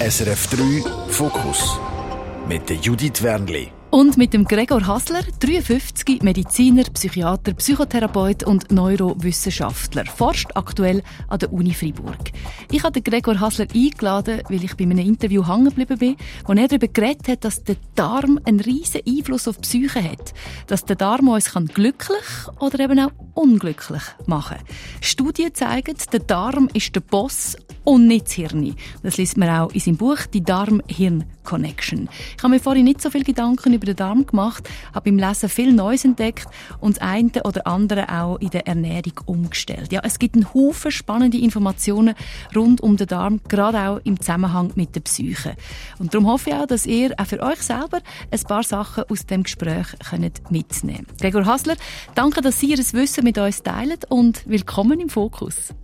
SRF 3 Fokus mit Judith Wernli. Und mit dem Gregor Hassler, 53, Mediziner, Psychiater, Psychotherapeut und Neurowissenschaftler, forscht aktuell an der Uni Freiburg. Ich habe Gregor Hassler eingeladen, weil ich bei einem Interview hängen geblieben bin, wo er darüber geredet hat, dass der Darm einen riesen Einfluss auf die Psyche hat. Dass der Darm uns glücklich oder eben auch unglücklich machen kann. Studien zeigen, der Darm ist der Boss und nicht das Hirn. Das liest man auch in seinem Buch «Die Darm-Hirn-Connection». Ich habe mir vorhin nicht so viel Gedanken über den Darm gemacht, habe beim Lesen viel Neues entdeckt und das eine oder andere auch in der Ernährung umgestellt. Ja, es gibt einen Haufen spannende Informationen rund um den Darm, gerade auch im Zusammenhang mit der Psyche. Und darum hoffe ich auch, dass ihr auch für euch selber ein paar Sachen aus dem Gespräch könnt mitnehmen könnt. Gregor Hassler, danke, dass Sie Ihr Wissen mit uns teilen und willkommen im Fokus.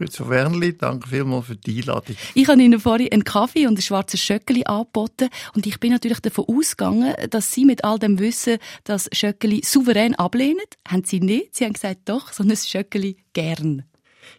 Grüezi Wernli, danke vielmals für die Einladung. Ich habe Ihnen vorhin einen Kaffee und ein schwarzes Schöckeli angeboten und ich bin natürlich davon ausgegangen, dass Sie mit all dem Wissen das Schöckeli souverän ablehnen. Haben Sie nicht? Sie haben gesagt, doch, so ein Schöckeli gern.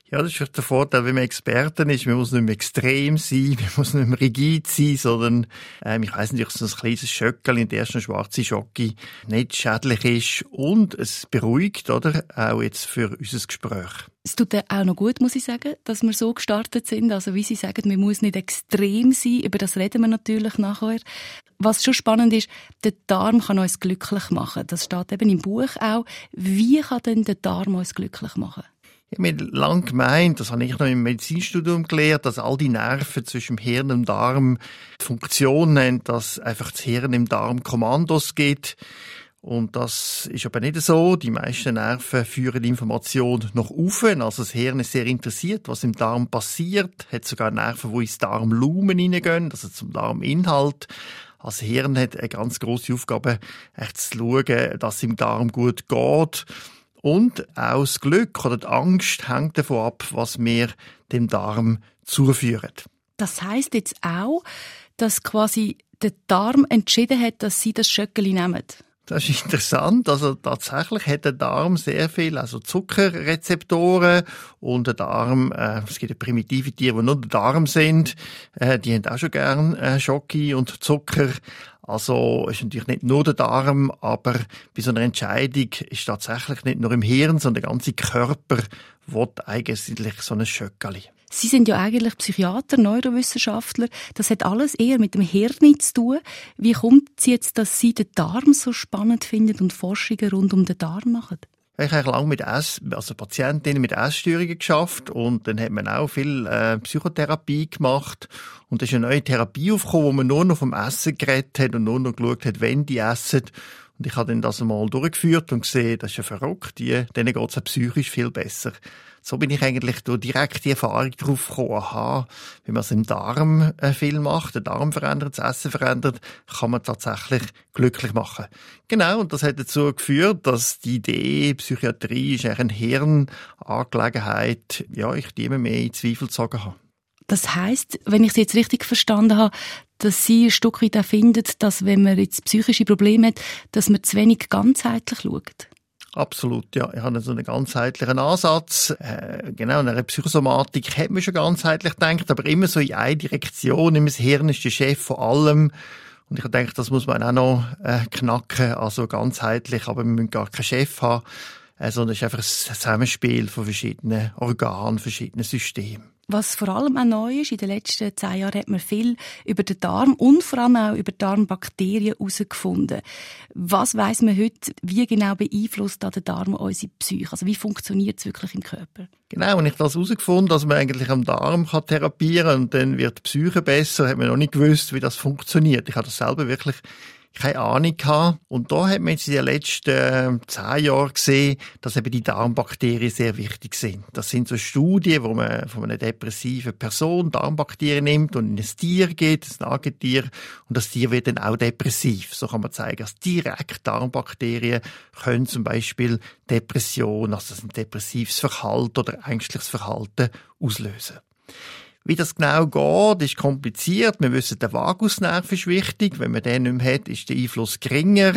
Ja, das ist der Vorteil, wenn man Experten ist. Man muss nicht mehr extrem sein, man muss nicht mehr rigid sein, sondern ähm, ich weiss nicht, ob so ein kleines Schöckel in der ersten schwarzen Schocke nicht schädlich ist und es beruhigt, oder? Auch jetzt für unser Gespräch. Es tut auch noch gut, muss ich sagen, dass wir so gestartet sind. Also wie Sie sagen, man muss nicht extrem sein. Über das reden wir natürlich nachher. Was schon spannend ist, der Darm kann uns glücklich machen. Das steht eben im Buch auch. Wie kann denn der Darm uns glücklich machen? Ich habe lang gemeint, das habe ich noch im Medizinstudium gelernt, dass all die Nerven zwischen dem Hirn und Darm die Funktion haben, dass einfach das Hirn im Darm Kommandos gibt. Und das ist aber nicht so. Die meisten Nerven führen die Information nach oben. Also das Hirn ist sehr interessiert, was im Darm passiert. Hat sogar Nerven, die ins Darmlumen hineingehen, also zum Darminhalt. Das Hirn hat eine ganz große Aufgabe, echt zu schauen, dass es im Darm gut geht. Und auch das Glück oder die Angst hängt davon ab, was wir dem Darm zuführen. Das heißt jetzt auch, dass quasi der Darm entschieden hat, dass Sie das Schöckeli nehmen? Das ist interessant. Also tatsächlich hat der Darm sehr viel, also Zuckerrezeptoren und der Darm, äh, es gibt primitive Tiere, die nur der Darm sind, äh, die haben auch schon gern äh, Schoki und Zucker. Also ist natürlich nicht nur der Darm, aber bei so einer Entscheidung ist tatsächlich nicht nur im Hirn, sondern der ganze Körper will eigentlich so ein Schöckeli. Sie sind ja eigentlich Psychiater, Neurowissenschaftler. Das hat alles eher mit dem Hirn zu tun. Wie kommt es jetzt, dass Sie den Darm so spannend finden und Forschungen rund um den Darm machen? Ich habe lange mit Ess, also Patientinnen mit Essstörungen geschafft und dann hat man auch viel äh, Psychotherapie gemacht und da ist eine neue Therapie aufgekommen, wo man nur noch vom Essen geredet hat und nur noch geschaut hat, wenn die essen. Und ich habe dann das einmal durchgeführt und gesehen, das ist ja verrückt, die, denen geht es psychisch viel besser. So bin ich eigentlich durch direkte Erfahrung darauf gekommen, aha, wenn man es im Darm äh, viel macht, der Darm verändert, das Essen verändert, kann man tatsächlich glücklich machen. Genau, und das hat dazu geführt, dass die Idee, Psychiatrie ist eigentlich eine Hirnangelegenheit, ja, ich die immer mehr in Zweifel gezogen habe. Das heißt, wenn ich Sie jetzt richtig verstanden habe, dass Sie ein Stück weit finden, dass wenn man jetzt psychische Probleme hat, dass man zu wenig ganzheitlich schaut? Absolut, ja. Ich habe so einen ganzheitlichen Ansatz. Äh, genau, in einer Psychosomatik hat man schon ganzheitlich gedacht, aber immer so in eine Direktion. Immer das Hirn ist der Chef von allem. Und ich denke, das muss man auch noch äh, knacken, also ganzheitlich, aber wir müssen gar keinen Chef haben, äh, sondern es ist einfach ein Zusammenspiel von verschiedenen Organen, verschiedenen Systemen. Was vor allem auch neu ist, in den letzten zehn Jahren hat man viel über den Darm und vor allem auch über Darmbakterien herausgefunden. Was weiß man heute, wie genau beeinflusst der Darm unsere Psyche? Also wie funktioniert es wirklich im Körper? Genau, und ich habe das herausgefunden, dass man eigentlich am Darm kann therapieren und dann wird die Psyche besser, hat man noch nicht gewusst, wie das funktioniert. Ich habe das selber wirklich keine Ahnung gehabt. Und da hat man jetzt in den letzten äh, zehn Jahren gesehen, dass eben die Darmbakterien sehr wichtig sind. Das sind so Studien, wo man von einer depressiven Person Darmbakterien nimmt und in ein Tier geht, ein Nagetier, und das Tier wird dann auch depressiv. So kann man zeigen, dass direkt Darmbakterien können zum Beispiel Depression, also ein depressives Verhalten oder ängstliches Verhalten auslösen. Wie das genau geht, ist kompliziert. Wir wissen, der Vagusnerv ist wichtig. Wenn man den nicht mehr hat, ist der Einfluss geringer.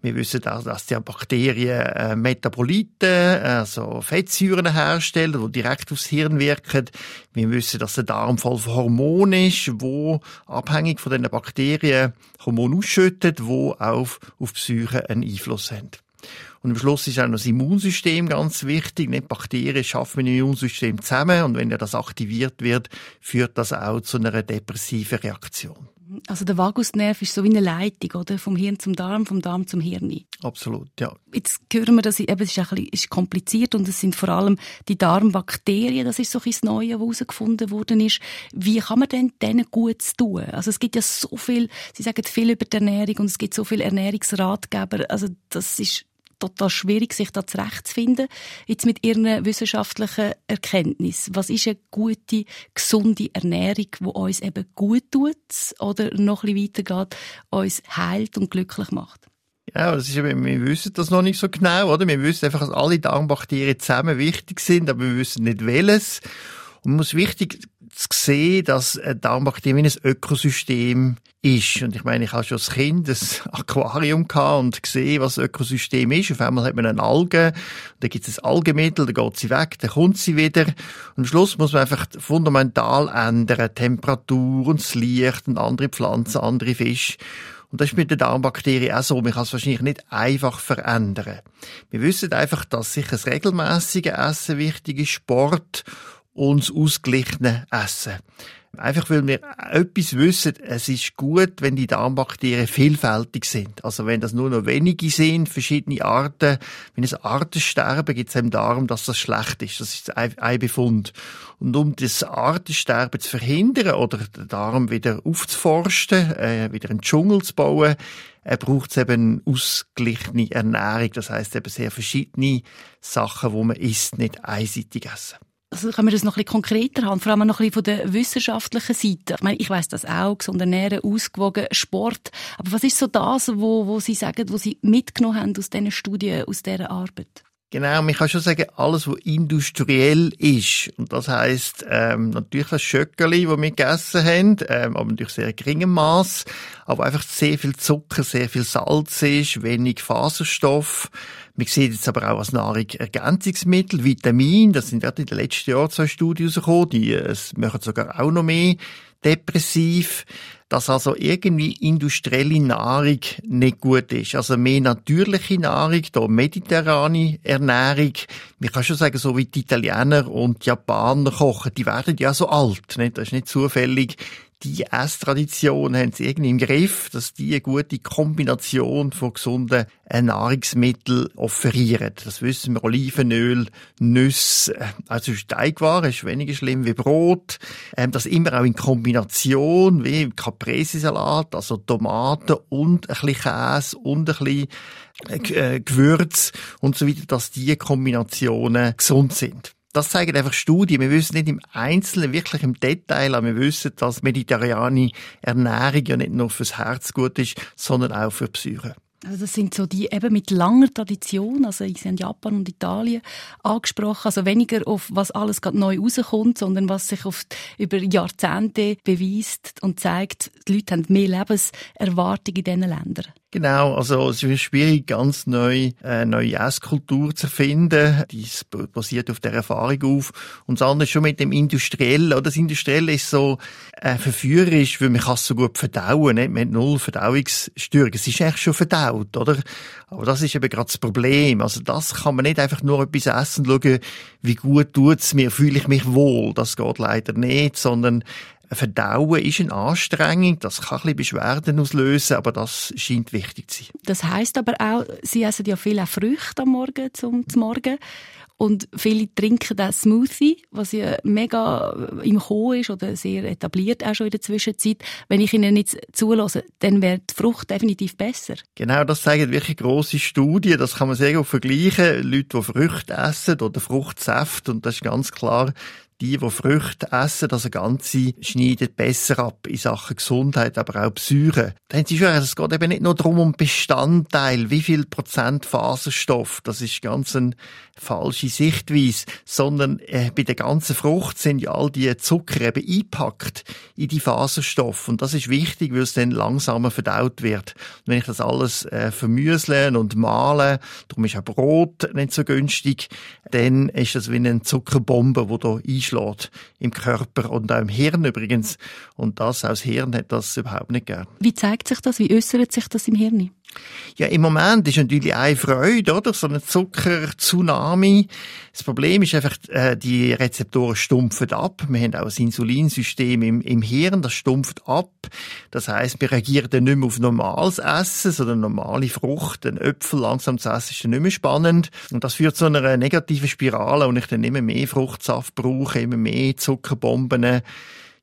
Wir wissen auch, dass die Bakterien äh, Metaboliten, also Fettsäuren herstellen, die direkt aufs Hirn wirken. Wir wissen, dass der Darm voll von Hormonen ist, wo abhängig von den Bakterien Hormone ausschüttet, wo auf, auf Psyche einen Einfluss haben. Und am Schluss ist auch noch das Immunsystem ganz wichtig. Nicht Bakterien schaffen mit dem Immunsystem zusammen. Und wenn das aktiviert wird, führt das auch zu einer depressiven Reaktion. Also der Vagusnerv ist so wie eine Leitung, oder? Vom Hirn zum Darm, vom Darm zum Hirn. Absolut, ja. Jetzt hören wir, dass eben, es ist ein bisschen ist kompliziert und es sind vor allem die Darmbakterien, das ist so ein das Neue, was herausgefunden worden ist. Wie kann man denn denen gut tun? Also es gibt ja so viel, Sie sagen viel über die Ernährung und es gibt so viele Ernährungsratgeber. Also das ist total schwierig, sich da zurechtzufinden. Jetzt mit Ihren wissenschaftlichen Erkenntnissen. Was ist eine gute, gesunde Ernährung, die uns eben gut tut oder noch ein weitergeht, uns heilt und glücklich macht? Ja, das ist eben, wir wissen das noch nicht so genau, oder? Wir wissen einfach, dass alle Darmbakterien zusammen wichtig sind, aber wir wissen nicht welches. Und man muss wichtig zu sehen, dass ein Darmbakterium ein Ökosystem ist. Und ich meine, ich habe schon als Kind ein Aquarium gehabt und gesehen, was ein Ökosystem ist. Auf einmal hat man eine Alge, dann gibt es ein Algemittel, dann geht sie weg, dann kommt sie wieder. Und am Schluss muss man einfach fundamental ändern. Temperatur und das Licht und andere Pflanzen, andere Fische. Und das ist mit den Darmbakterien auch so. Man kann es wahrscheinlich nicht einfach verändern. Wir wissen einfach, dass sich ein regelmäßiges Essen wichtig ist, Sport und das ausgeglichene Essen. Einfach weil wir etwas wissen, es ist gut, wenn die Darmbakterien vielfältig sind. Also wenn das nur noch wenige sind, verschiedene Arten, wenn es Artensterben gibt es im Darm, dass das schlecht ist. Das ist ein Befund. Und um das Artensterben zu verhindern oder den Darm wieder aufzuforsten, äh, wieder einen Dschungel zu bauen, äh, braucht es eben ausgeglichene Ernährung. Das heißt eben sehr verschiedene Sachen, wo man isst, nicht einseitig essen also können wir das noch ein bisschen konkreter haben, vor allem noch ein bisschen von der wissenschaftlichen Seite. Ich meine, ich weiß das auch, gesund ernähren, ausgewogen, Sport. Aber was ist so das, wo, wo Sie sagen, wo Sie mitgenommen haben aus diesen Studien, aus dieser Arbeit? Genau, man kann schon sagen, alles, was industriell ist, und das heisst, ähm, natürlich das Schöckeli, das wir gegessen haben, ähm, aber natürlich sehr geringem Maß, aber einfach sehr viel Zucker, sehr viel Salz ist, wenig Faserstoff, man sieht jetzt aber auch als Nahrungsergänzungsmittel, Vitamin, das sind gerade in den letzten Jahren zwei Studien rausgekommen, die es machen sogar auch noch mehr depressiv, dass also irgendwie industrielle Nahrung nicht gut ist. Also mehr natürliche Nahrung, da mediterrane Ernährung. Man kann schon sagen, so wie die Italiener und die Japaner kochen, die werden ja so alt. Nicht? Das ist nicht zufällig die Esstradition haben sie irgendwie im Griff, dass die eine gute Kombination von gesunden Nahrungsmitteln offerieren. Das wissen wir, Olivenöl, Nüsse, äh, also Teigwaren ist weniger schlimm wie Brot. Ähm, das immer auch in Kombination, wie Caprese-Salat, also Tomaten und ein bisschen Käse und ein bisschen äh, Gewürz und so weiter, dass diese Kombinationen gesund sind. Das zeigen einfach Studien. Wir wissen nicht im Einzelnen, wirklich im Detail, aber wir wissen, dass mediterrane Ernährung ja nicht nur fürs Herz gut ist, sondern auch für die Psyche. Also das sind so die eben mit langer Tradition, also ich sind Japan und Italien angesprochen, also weniger auf was alles gerade neu rauskommt, sondern was sich oft über Jahrzehnte beweist und zeigt, die Leute haben mehr Lebenserwartung in diesen Ländern. Genau, also es ist schwierig, ganz neu äh, neue Esskultur zu finden. Die basiert auf der Erfahrung auf. Und das andere schon mit dem Industriellen. Oder? Das Industrielle ist so äh, verführerisch, weil man kann es so gut verdauen. Nicht? Man hat null Verdauungsstörungen. Es ist echt schon verdaut, oder? Aber das ist eben gerade das Problem. Also das kann man nicht einfach nur etwas essen, schauen, wie gut tut's mir, fühle ich mich wohl. Das geht leider nicht, sondern Verdauen ist eine Anstrengung, das kann ein bisschen Beschwerden auslösen, aber das scheint wichtig zu sein. Das heißt aber auch, Sie essen ja viele Früchte am Morgen zum, zum Morgen. Und viele trinken den Smoothie, was ja mega im Kommen ist oder sehr etabliert auch schon in der Zwischenzeit. Wenn ich ihnen nicht zulasse, dann wäre die Frucht definitiv besser. Genau, das zeigen wirklich grosse Studien. Das kann man sehr gut vergleichen. Leute, die Früchte essen oder Fruchtsaft. Und das ist ganz klar, die, die Früchte essen, also ganze, schneiden besser ab in Sachen Gesundheit, aber auch Psyche. Da haben Sie schon es geht eben nicht nur darum, um Bestandteil, wie viel Prozent Faserstoff, das ist ganz eine falsche Sichtweise, sondern äh, bei der ganzen Frucht sind ja all die Zucker eben eingepackt in die Faserstoff und das ist wichtig, weil es dann langsamer verdaut wird. Und wenn ich das alles äh, vermüsle und male, darum ist auch Brot nicht so günstig, dann ist das wie eine Zuckerbombe, die da einschlägt im Körper und auch im Hirn übrigens. Und das, aus Hirn hat das überhaupt nicht gern. Wie zeigt sich das? Wie äußert sich das im Hirn? Ja, im Moment ist natürlich eine Freude, oder? So ein Zucker-Tsunami. Das Problem ist einfach, äh, die Rezeptoren stumpfen ab. Wir haben auch ein Insulinsystem im, im Hirn, das stumpft ab. Das heißt, wir reagieren dann nicht mehr auf normales Essen, sondern normale Frucht. Ein Äpfel langsam zu essen ist dann nicht mehr spannend. Und das führt zu einer negativen Spirale, und ich dann immer mehr Fruchtsaft brauche, immer mehr Zuckerbomben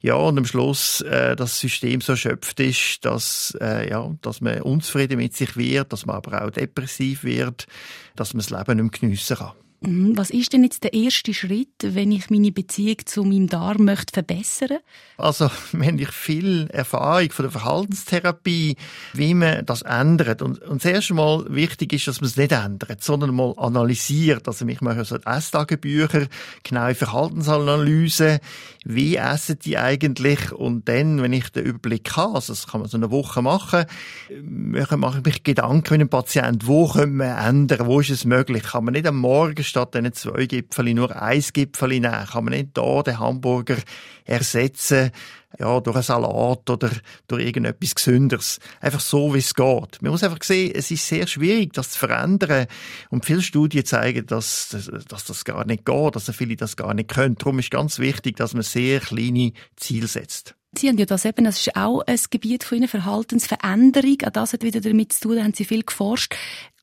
ja, und am Schluss äh, das System so erschöpft ist, dass, äh, ja, dass man unzufrieden mit sich wird, dass man aber auch depressiv wird, dass man das Leben nicht mehr geniessen kann. Mhm. Was ist denn jetzt der erste Schritt, wenn ich meine Beziehung zu meinem Darm möchte verbessern? Also, wenn ich viel Erfahrung von der Verhaltenstherapie, wie man das ändert. Und, und das erste Mal wichtig ist, dass man es nicht ändert, sondern mal analysiert. Also, ich mache so Esstagebücher, genaue Verhaltensanalyse. Wie essen die eigentlich? Und dann, wenn ich den Überblick habe, also das kann man so eine Woche machen, mache ich mich Gedanken mit dem Patienten, wo können wir ändern? Wo ist es möglich? Kann man nicht am Morgen statt diesen zwei Gipfeli nur ein Gipfeli nehmen? Kann man nicht da den Hamburger ersetzen, ja, durch einen Salat oder durch irgendetwas Gesünderes? Einfach so, wie es geht. Man muss einfach sehen, es ist sehr schwierig, das zu verändern. Und viele Studien zeigen, dass, dass das gar nicht geht, dass viele das gar nicht können. Darum ist ganz wichtig, dass man sehr kleine Ziele setzt. Sie haben ja das eben, das ist auch ein Gebiet von Ihnen, Verhaltensveränderung. Auch das hat wieder damit zu tun, da haben Sie viel geforscht.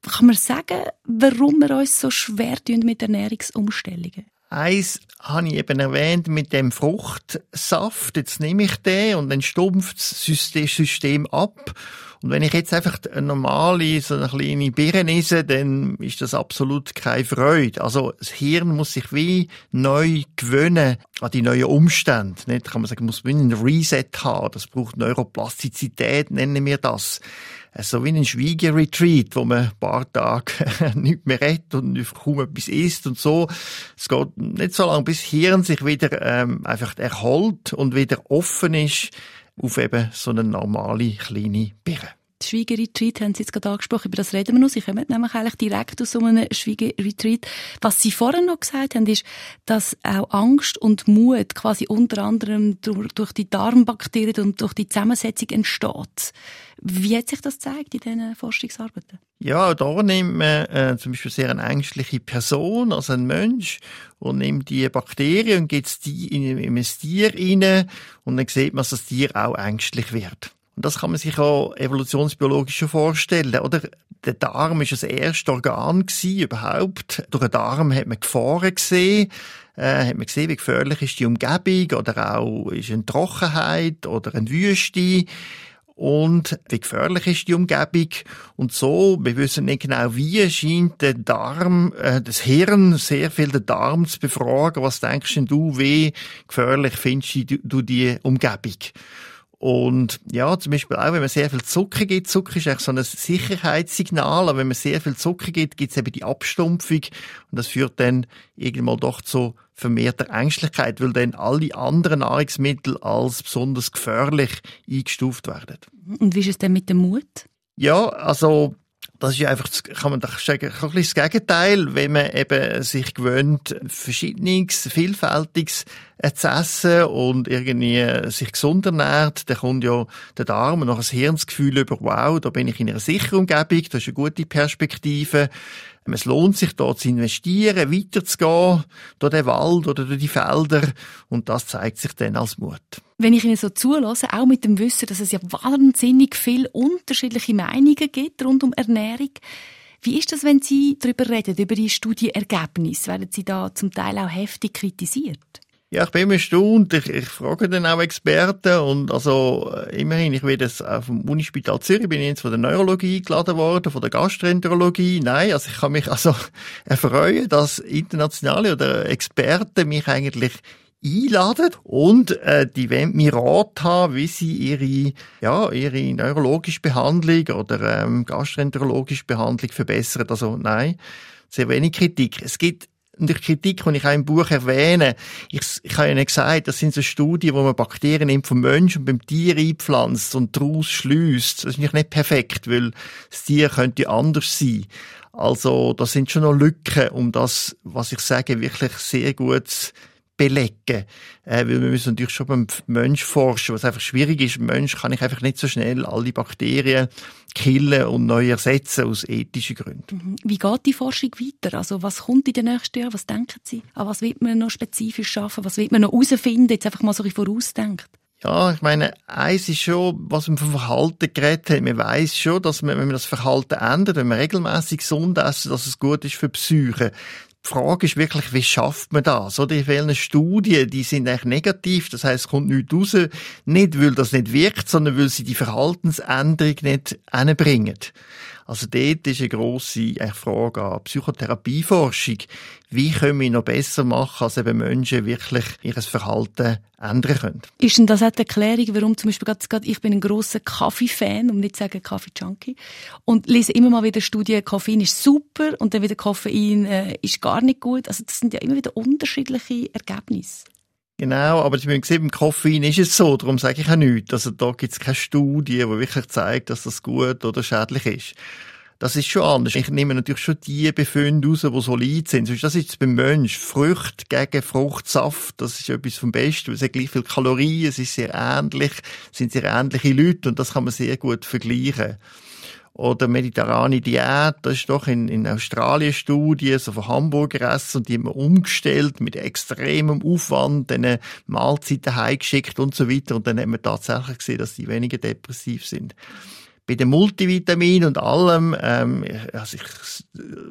Kann man sagen, warum wir uns so schwer tun mit Ernährungsumstellungen? Eins habe ich eben erwähnt mit dem Fruchtsaft. Jetzt nehme ich den und dann stumpft das System ab. Und wenn ich jetzt einfach eine normale, so eine kleine Birne esse, dann ist das absolut keine Freude. Also das Hirn muss sich wie neu gewöhnen an die neuen Umstände. Nicht? Kann man sagen, muss wie ein Reset haben. Das braucht Neuroplastizität, nennen wir das so wie ein Schwiegeretreat, wo man ein paar Tage nicht mehr redet und kaum etwas isst und so. Es geht nicht so lange, bis Hirn sich wieder ähm, einfach erholt und wieder offen ist auf eben so eine normale kleine Birne. Die Schwiegerretreat haben Sie jetzt gerade angesprochen, über das reden wir noch. Sie kommen nämlich eigentlich direkt aus so einem Schwiegerretreat. Was Sie vorhin noch gesagt haben, ist, dass auch Angst und Mut quasi unter anderem durch die Darmbakterien und durch die Zusammensetzung entsteht. Wie hat sich das gezeigt in diesen Forschungsarbeiten? Ja, da nimmt man äh, zum Beispiel sehr eine ängstliche Person, also ein Mensch, und nimmt die Bakterien und gibt die in, in ein Tier rein und dann sieht man, dass das Tier auch ängstlich wird. Und das kann man sich auch evolutionsbiologisch vorstellen, oder? Der Darm ist das erste Organ gewesen, überhaupt. Durch den Darm hat man Gefahren gesehen, äh, hat man gesehen, wie gefährlich ist die Umgebung oder auch ist eine Trockenheit oder eine Wüste und wie gefährlich ist die Umgebung. Und so, wir wissen nicht genau wie, scheint der Darm, äh, das Hirn sehr viel den Darm zu befragen. Was denkst denn du, wie gefährlich findest du die Umgebung? Und ja, zum Beispiel auch, wenn man sehr viel Zucker gibt, Zucker ist eigentlich so ein Sicherheitssignal, aber wenn man sehr viel Zucker gibt, gibt es eben die Abstumpfung und das führt dann irgendwann doch zu vermehrter Ängstlichkeit, weil dann alle anderen Nahrungsmittel als besonders gefährlich eingestuft werden. Und wie ist es denn mit dem Mut? Ja, also das ist einfach, kann man doch sagen, ein bisschen das Gegenteil, wenn man eben sich gewöhnt, verschiedenes, vielfältiges zu essen und irgendwie sich gesund ernährt, dann kommt ja der Darm und noch ein Hirnsgefühl über, wow, da bin ich in einer sicheren Umgebung, das ist eine gute Perspektive. Es lohnt sich, dort zu investieren, weiterzugehen, durch den Wald oder durch die Felder. Und das zeigt sich dann als Mut. Wenn ich Ihnen so zulasse, auch mit dem Wissen, dass es ja wahnsinnig viele unterschiedliche Meinungen gibt rund um Ernährung, wie ist das, wenn Sie darüber reden, über die Studienergebnisse? Werden Sie da zum Teil auch heftig kritisiert? Ja, ich bin immer erstaunt. Ich, ich frage dann auch Experten und also äh, immerhin, ich werde jetzt auf dem Unispital Zürich, bin ich jetzt von der Neurologie eingeladen worden, von der Gastroenterologie. Nein, also ich kann mich also erfreuen, dass internationale oder Experten mich eigentlich einladen und äh, die wollen mir Rat haben, wie sie ihre, ja, ihre neurologische Behandlung oder ähm, gastroenterologische Behandlung verbessern. Also nein, sehr wenig Kritik. Es gibt und die Kritik, die ich auch im Buch erwähne, ich, ich habe nicht gesagt, das sind so Studien, wo man Bakterien nimmt vom Mensch und beim Tier einpflanzt und daraus schließt. Das ist nicht perfekt, weil das Tier könnte anders sein. Also, da sind schon noch Lücken, um das, was ich sage, wirklich sehr gut belegen. Äh, weil wir müssen natürlich schon beim Mensch forschen, was einfach schwierig ist. Im Mensch kann ich einfach nicht so schnell alle Bakterien killen und neu ersetzen aus ethischen Gründen. Mhm. Wie geht die Forschung weiter? Also was kommt in den nächsten Jahren? Was denken Sie? An was wird man noch spezifisch schaffen? Was wird man noch herausfinden? Jetzt einfach mal so ein bisschen vorausdenkt. Ja, ich meine, eins ist schon, was man vom Verhalten geredet hat. Man weiß schon, dass man, wenn man das Verhalten ändert, wenn man regelmäßig gesund essen, dass es gut ist für die Psyche. Die Frage ist wirklich, wie schafft man das? Oder in vielen Studien, die sind eigentlich negativ. Das heißt, es kommt nichts raus. Nicht, weil das nicht wirkt, sondern weil sie die Verhaltensänderung nicht hinbringen. Also dort ist eine grosse Frage an Psychotherapieforschung. Wie können wir noch besser machen, als eben Menschen wirklich ihr Verhalten ändern können? Ist denn das auch die Erklärung, warum zum Beispiel gerade, ich bin ein grosser Kaffee-Fan, um nicht zu sagen Kaffee-Junkie, und lese immer mal wieder Studien, Koffein ist super und dann wieder Koffein äh, ist gar nicht gut. Also das sind ja immer wieder unterschiedliche Ergebnisse. Genau, aber ich habe gesehen, beim Koffein ist es so, darum sage ich auch nichts. Also da gibt es keine Studie, die wirklich zeigt, dass das gut oder schädlich ist. Das ist schon anders. Ich nehme natürlich schon die Befunde raus, die solid sind. Das ist beim Mensch. Frucht gegen Fruchtsaft, das ist etwas vom Besten. Es hat gleich viel Kalorien, es ist sehr ähnlich, es sind sehr ähnliche Leute und das kann man sehr gut vergleichen oder mediterrane Diät, das ist doch in, in Australien Studie, so von Hamburger Essen, und die haben wir umgestellt mit extremem Aufwand, diese Mahlzeiten heimgeschickt und so weiter, und dann haben wir tatsächlich gesehen, dass die weniger depressiv sind bei den Multivitaminen und allem, ähm, also ich,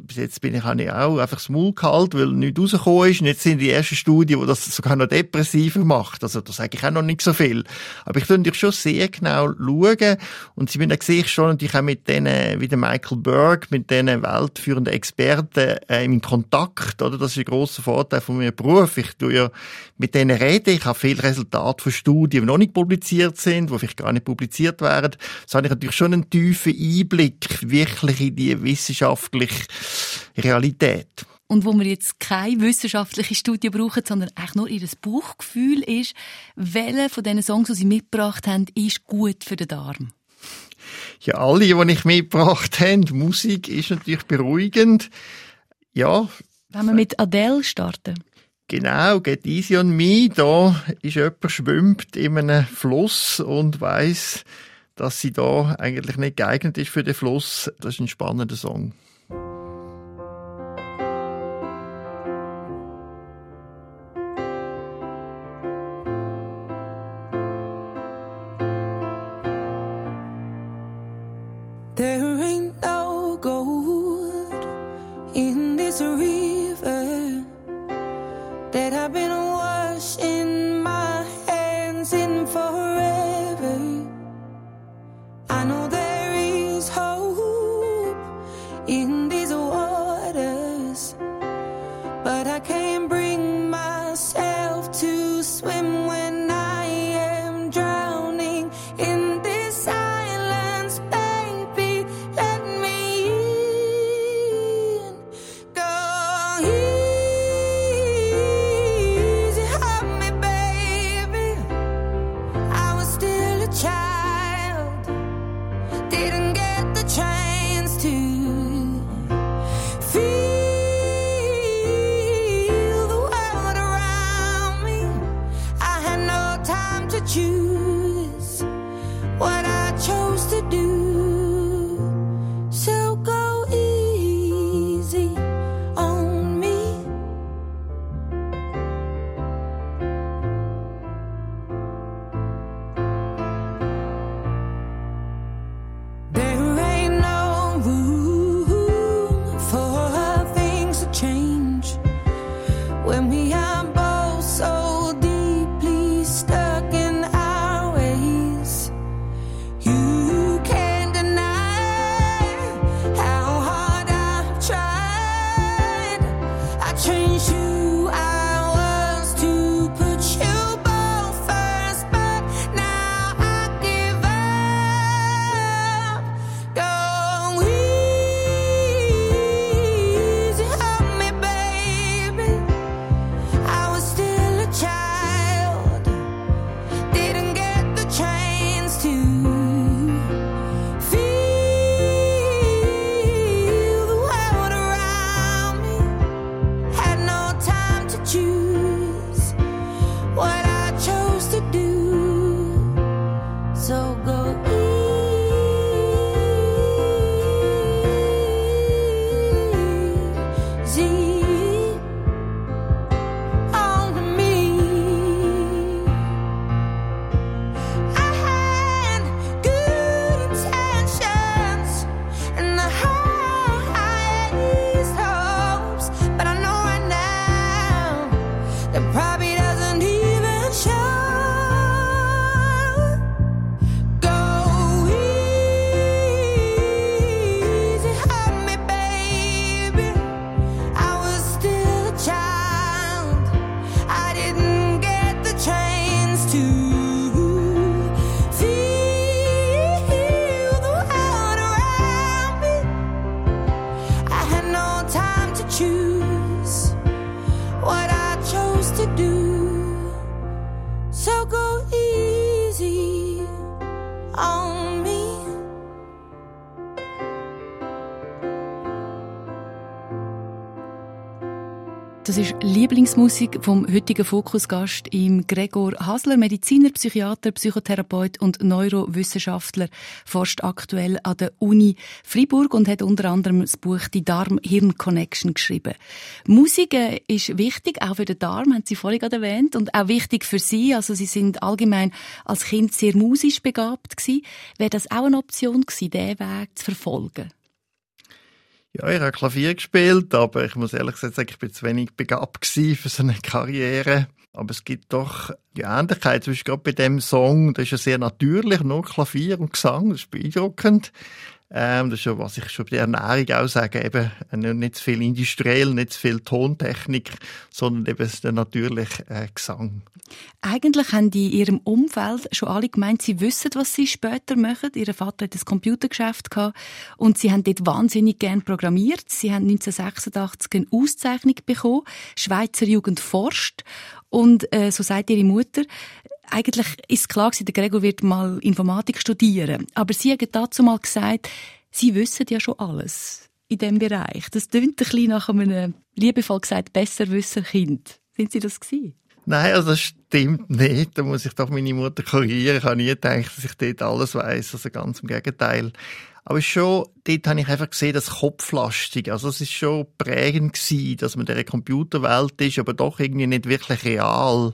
bis jetzt bin ich, habe ich auch einfach das Maul gehalten, weil nichts rausgekommen ist. Und jetzt sind die ersten Studien, die das sogar noch depressiver macht. Also da sage ich auch noch nicht so viel. Aber ich würde schon sehr genau schauen. Und sie da sehe ich schon natürlich auch mit denen, wie der Michael Berg, mit denen weltführenden Experten äh, in Kontakt, oder? Das ist ein grosser Vorteil von meinem Beruf. Ich tue ja mit denen reden. Ich habe viele Resultate von Studien, die noch nicht publiziert sind, die vielleicht gar nicht publiziert werden. Das habe ich natürlich schon schon einen tiefen Einblick wirklich in die wissenschaftliche Realität. Und wo wir jetzt keine wissenschaftliche Studie brauchen, sondern eigentlich nur ihr Bauchgefühl ist, welcher von diesen Songs, die sie mitgebracht haben, ist gut für den Darm? Ja, alle, die ich mitgebracht habe. Musik ist natürlich beruhigend. Ja. Wenn wir mit Adele starten. Genau, Get Easy on Me. Da ist jemand schwimmt in einem Fluss und weiß, dass sie da eigentlich nicht geeignet ist für den Fluss. Das ist ein spannender Song. Lieblingsmusik vom heutigen Fokusgast im Gregor Hasler, Mediziner, Psychiater, Psychotherapeut und Neurowissenschaftler, forscht aktuell an der Uni Freiburg und hat unter anderem das Buch Die Darm-Hirn-Connection geschrieben. Musik äh, ist wichtig, auch für den Darm, haben Sie vorhin gerade erwähnt, und auch wichtig für Sie. Also Sie sind allgemein als Kind sehr musisch begabt gewesen. Wäre das auch eine Option gewesen, diesen Weg zu verfolgen? Ja, ich habe Klavier gespielt, aber ich muss ehrlich gesagt sagen, ich bin zu wenig begabt für so eine Karriere. Aber es gibt doch die Ähnlichkeit, zum Beispiel gerade bei dem Song, das ist ja sehr natürlich, nur Klavier und Gesang, das ist beeindruckend. Ähm, das ist ja, was ich schon bei der Ernährung auch sage, eben äh, nicht zu viel industriell, nicht zu viel Tontechnik, sondern eben der natürliche äh, Gesang. Eigentlich haben die in ihrem Umfeld schon alle gemeint, sie wissen, was sie später machen. Ihr Vater hat ein Computergeschäft gehabt und sie haben dort wahnsinnig gern programmiert. Sie haben 1986 eine Auszeichnung bekommen, Schweizer Jugend forscht. Und äh, so sagt ihre Mutter, eigentlich ist klar der Gregor wird mal Informatik studieren. Aber sie hat dazu mal gesagt, sie wissen ja schon alles in diesem Bereich. Das klingt ein bisschen nach einem, liebevoll gesagt, besserwisser Kind. Sind Sie das gewesen? Nein, also das stimmt nicht. Da muss ich doch meine Mutter korrigieren. Ich habe nie gedacht, dass ich dort alles weiß. Also ganz im Gegenteil. Aber schon, dort habe ich einfach gesehen, das Kopflastig. Also es ist schon prägend gewesen, dass man in der Computerwelt ist, aber doch irgendwie nicht wirklich real.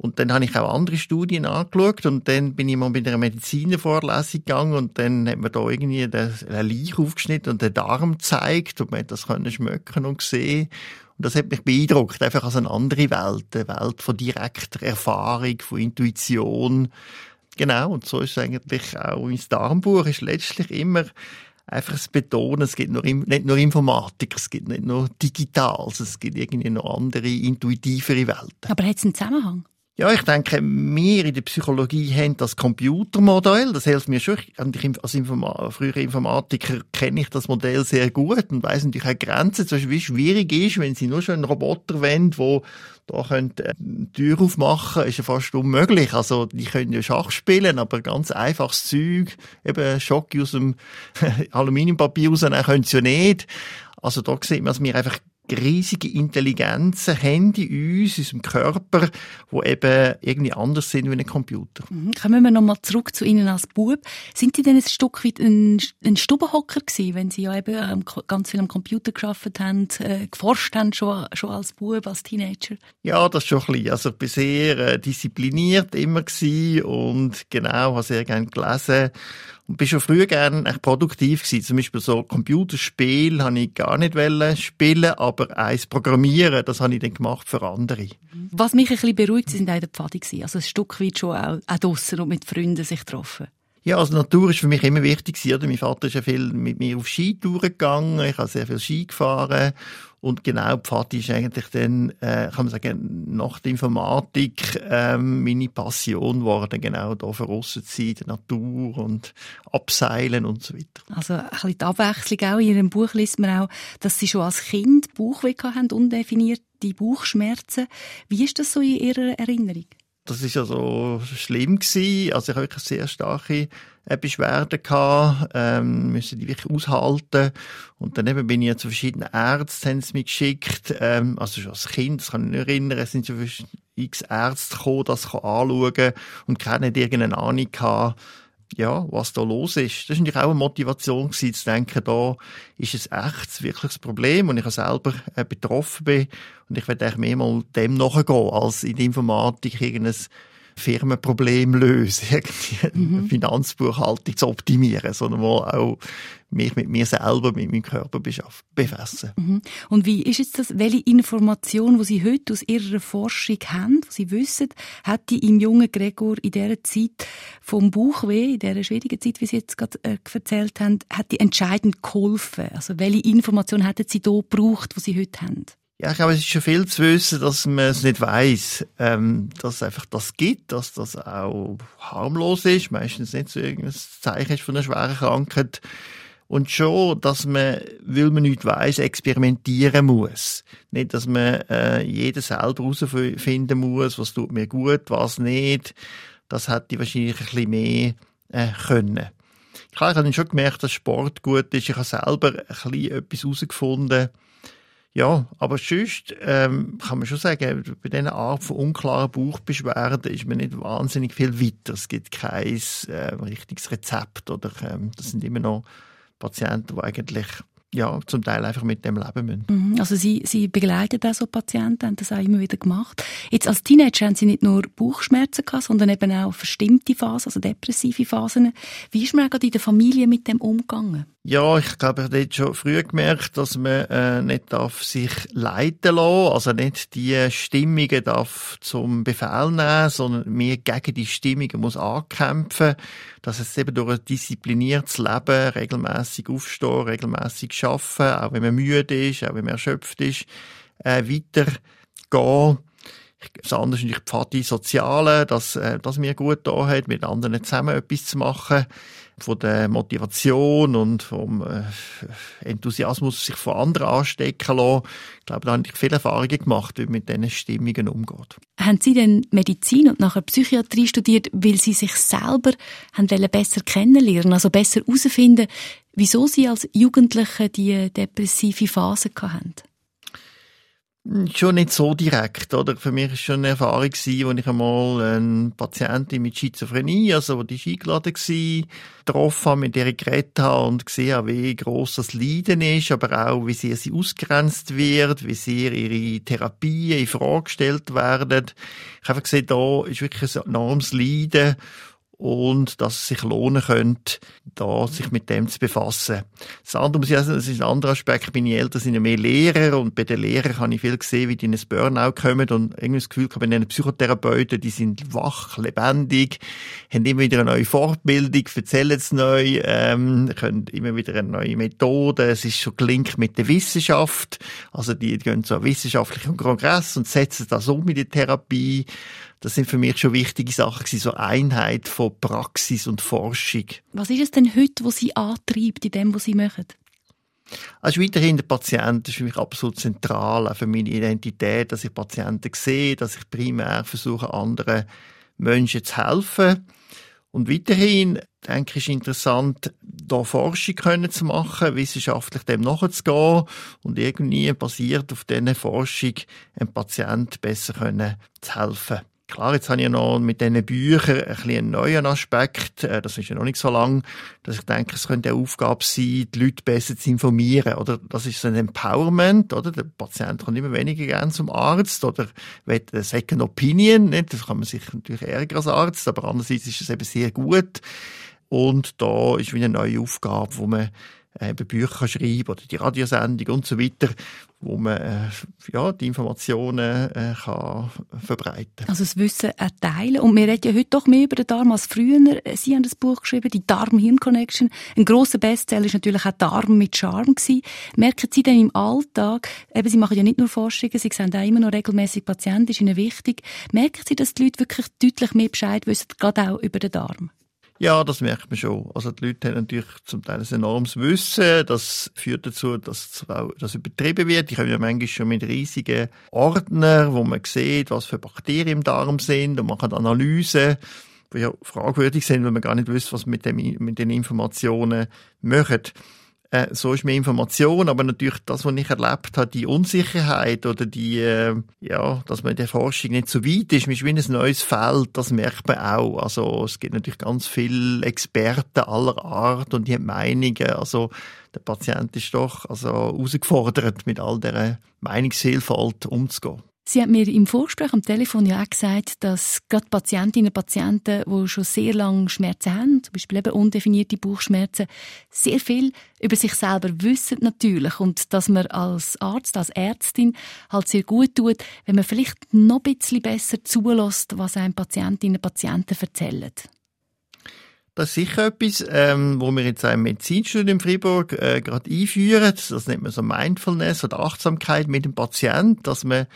Und dann habe ich auch andere Studien angeschaut und dann bin ich mal mit einer Medizinervorlesung gegangen und dann hat man da irgendwie den Leich aufgeschnitten und den Darm gezeigt und man hat das können schmecken und sehen. Und das hat mich beeindruckt, einfach als eine andere Welt, eine Welt von direkter Erfahrung, von Intuition. Genau, und so ist es eigentlich auch ins Darmbuch, ist letztlich immer einfach das Betonen, es gibt nicht nur Informatik, es gibt nicht nur Digitales, es gibt irgendwie noch andere, intuitivere Welten. Aber hat es einen Zusammenhang? Ja, ich denke, wir in der Psychologie haben das Computermodell. Das hilft mir schon. Als Informa früherer Informatiker kenne ich das Modell sehr gut und weiss natürlich auch Grenzen, zum Beispiel, wie schwierig ist, wenn Sie nur schon einen Roboter wollen, der da könnte äh, eine Tür aufmachen, ist ja fast unmöglich. Also, die können ja Schach spielen, aber ganz einfaches Zeug, eben Schock aus dem Aluminiumpapier rausnehmen können sie ja nicht. Also, da sieht man, dass wir einfach riesige Intelligenzen haben in uns, in unserem Körper, die eben irgendwie anders sind wie ein Computer. Mhm. Kommen wir nochmal zurück zu Ihnen als Bub. Sind Sie denn ein Stück weit ein, ein Stubenhocker gewesen, wenn Sie ja eben ähm, ganz viel am Computer gearbeitet haben, äh, geforscht haben, schon, schon als Bub, als Teenager? Ja, das schon ein bisschen. Also ich war sehr äh, diszipliniert immer gewesen und genau, habe sehr gerne gelesen und bin schon früher gerne echt produktiv gewesen. Zum Beispiel so Computerspiel habe ich gar nicht wollen spielen, aber eins programmieren, das habe ich dann gemacht für andere. Was mich ein bisschen beruhigt, sind auch der Pfade gewesen. Also ein Stück weit schon auch, auch draussen und mit Freunden sich getroffen. Ja, also Natur ist für mich immer wichtig gewesen. Mein Vater ist ja viel mit mir auf Skitouren gegangen. Ich habe sehr viel Ski gefahren und genau, Pfadi ist eigentlich dann, äh, kann man sagen, nach der Informatik ähm, meine Passion geworden, genau da draussen zu sein, der Natur und Abseilen und so weiter. Also ein bisschen die Abwechslung auch. In Ihrem Buch liest man auch, dass Sie schon als Kind Bauchweh haben, undefinierte Bauchschmerzen. Wie ist das so in Ihrer Erinnerung? Das ist ja so schlimm gewesen. Also ich habe wirklich sehr starke äh, Beschwerden gehabt, ähm, müssen die wirklich aushalten. Und dann eben bin ich ja zu verschiedenen Ärzten, haben sie mich geschickt, ähm, also schon als Kind, das kann ich nicht erinnern, sind sie x Ärzte gekommen, das anschauen und keiner hat irgendeine Ahnung gehabt, ja, was da los ist. Das war natürlich auch eine Motivation gewesen, zu denken, da ist es echt wirkliches Problem und ich selber äh, betroffen bin und ich werde eigentlich mehr mal dem nachgehen, als in der Informatik irgendein Firmenproblem lösen, irgendwie mhm. Finanzbuchhaltung zu optimieren, sondern mal auch mich mit mir selber, mit meinem Körper befassen. Mhm. Und wie ist jetzt das, welche Information, die Sie heute aus Ihrer Forschung haben, die Sie wissen, hat die im jungen Gregor in dieser Zeit vom Bauchweh, in dieser schwierigen Zeit, wie Sie jetzt gerade äh, erzählt haben, hat die entscheidend geholfen? Also welche Information hätten Sie da gebraucht, die Sie heute haben? Ja, ich glaube, es ist schon viel zu wissen, dass man es nicht weiß, ähm, dass es einfach das gibt, dass das auch harmlos ist, meistens nicht so irgendein Zeichen ist von einer schweren Krankheit. Und schon, dass man, weil man nicht weiß, experimentieren muss. Nicht, dass man äh, jeder selber herausfinden muss, was tut mir gut, was nicht. Das hätte ich wahrscheinlich ein bisschen mehr äh, können. Klar, ich habe schon gemerkt, dass Sport gut ist. Ich habe selber ein bisschen etwas herausgefunden, ja, aber sonst ähm, kann man schon sagen, bei dieser Art von unklaren Bauchbeschwerden ist man nicht wahnsinnig viel weiter. Es gibt kein äh, richtiges Rezept oder ähm, das sind immer noch Patienten, die eigentlich ja, zum Teil einfach mit dem leben müssen. Mhm. Also Sie, Sie begleiten auch so Patienten, haben das auch immer wieder gemacht. Jetzt als Teenager haben Sie nicht nur Bauchschmerzen gehabt, sondern eben auch verstimmte Phasen, also depressive Phasen. Wie ist man gerade in der Familie mit dem umgegangen? Ja, ich glaube, ich habe schon früh gemerkt, dass man äh, nicht darf sich leiten lassen, also nicht die Stimmungen darf zum Befehl nehmen, sondern mehr gegen die Stimmungen muss ankämpfen, dass es eben durch ein diszipliniertes Leben, regelmäßig aufstehen, regelmäßig arbeiten, auch wenn man müde ist, auch wenn man erschöpft ist, äh, weitergehen. Das andere ist natürlich die Pfadi Soziale, dass, äh, dass mir gut da hat, mit anderen zusammen etwas zu machen von der Motivation und vom äh, Enthusiasmus sich von anderen anstecken lassen. Ich glaube, da habe ich viele Erfahrungen gemacht, wie man mit diesen Stimmungen umgeht. Haben Sie denn Medizin und nachher Psychiatrie studiert, weil Sie sich selber haben besser kennenlernen, also besser herausfinden, wieso Sie als Jugendliche die depressive Phase hatten? Schon nicht so direkt, oder? Für mich es schon eine Erfahrung wo ich einmal eine Patientin mit Schizophrenie, also die war eingeladen war, getroffen habe, mit der geredet habe und gesehen habe, wie gross das Leiden ist, aber auch, wie sehr sie ausgrenzt wird, wie sehr ihre Therapien in Frage gestellt werden. Ich habe gesehen, da ist wirklich ein enormes Leiden und dass es sich lohnen könnte, da sich mit dem zu befassen. Das andere muss ich sagen, das ist ein anderer Aspekt. Meine Eltern sind ja mehr Lehrer und bei den Lehrern habe ich viel gesehen, wie die in ein Burnout kommen und irgendwie das Gefühl, bei den Psychotherapeuten, die sind wach, lebendig, haben immer wieder eine neue Fortbildung, erzählen es neu, ähm, können immer wieder eine neue Methode. Es ist schon gelinkt mit der Wissenschaft. Also die, die gehen zu einem wissenschaftlichen Kongress und setzen das um in die Therapie. Das sind für mich schon wichtige Sachen gewesen, so Einheit von Praxis und Forschung. Was ist es denn heute, was Sie antreibt in dem, was Sie machen? Also weiterhin der Patient ist für mich absolut zentral, auch für meine Identität, dass ich Patienten sehe, dass ich primär versuche, anderen Menschen zu helfen. Und weiterhin, denke ich, ist interessant, da Forschung können zu machen, wissenschaftlich dem nachzugehen und irgendwie basiert auf dieser Forschung einem Patient besser können zu helfen. Klar, jetzt habe ich noch mit diesen Büchern ein bisschen einen neuen Aspekt, äh, das ist ja noch nicht so lang, dass ich denke, es könnte eine Aufgabe sein, die Leute besser zu informieren, oder? Das ist ein Empowerment, oder? Der Patient kommt immer weniger gern zum Arzt, oder will eine Second Opinion, nicht? Das kann man sich natürlich ärgern als Arzt, aber andererseits ist es eben sehr gut. Und da ist wie eine neue Aufgabe, wo man äh, Bücher schreiben oder die Radiosendung und so weiter, wo man äh, ja, die Informationen äh, kann verbreiten Also das Wissen erteilen. Und wir reden ja heute doch mehr über den Darm als früher. Sie haben das Buch geschrieben, die Darm-Hirn-Connection. Ein grosser Bestseller ist natürlich auch Darm mit Charme gewesen. Merken Sie denn im Alltag, eben Sie machen ja nicht nur Forschungen, Sie sehen auch immer noch regelmäßig Patienten, ist Ihnen wichtig. Merken Sie, dass die Leute wirklich deutlich mehr Bescheid wissen, gerade auch über den Darm? Ja, das merkt man schon. Also die Leute haben natürlich zum Teil ein enormes Wissen. Das führt dazu, dass das übertrieben wird. Ich habe ja manchmal schon mit riesigen Ordnern, wo man sieht, was für Bakterien im Darm sind und kann Analysen, die ja fragwürdig sind, weil man gar nicht weiß, was mit, dem, mit den Informationen macht. Äh, so ist mehr Information, aber natürlich das, was ich erlebt habe, die Unsicherheit oder die, äh, ja, dass man in der Forschung nicht so weit ist, ist wie ein neues Feld, das merkt man auch. Also es gibt natürlich ganz viele Experten aller Art und die haben Meinungen. Also der Patient ist doch also herausgefordert, mit all dieser Meinungsvielfalt umzugehen. Sie hat mir im Vorgespräch am Telefon ja auch gesagt, dass gerade Patientinnen und Patienten, die schon sehr lange Schmerzen haben, zum Beispiel eben undefinierte Bauchschmerzen, sehr viel über sich selber wissen natürlich und dass man als Arzt, als Ärztin halt sehr gut tut, wenn man vielleicht noch ein bisschen besser zulässt, was einem Patientinnen und Patienten erzählen. Das ist sicher etwas, ähm, wo wir jetzt im Medizinstudium in Freiburg äh, gerade einführen. Das nennt man so Mindfulness oder Achtsamkeit mit dem Patienten, dass man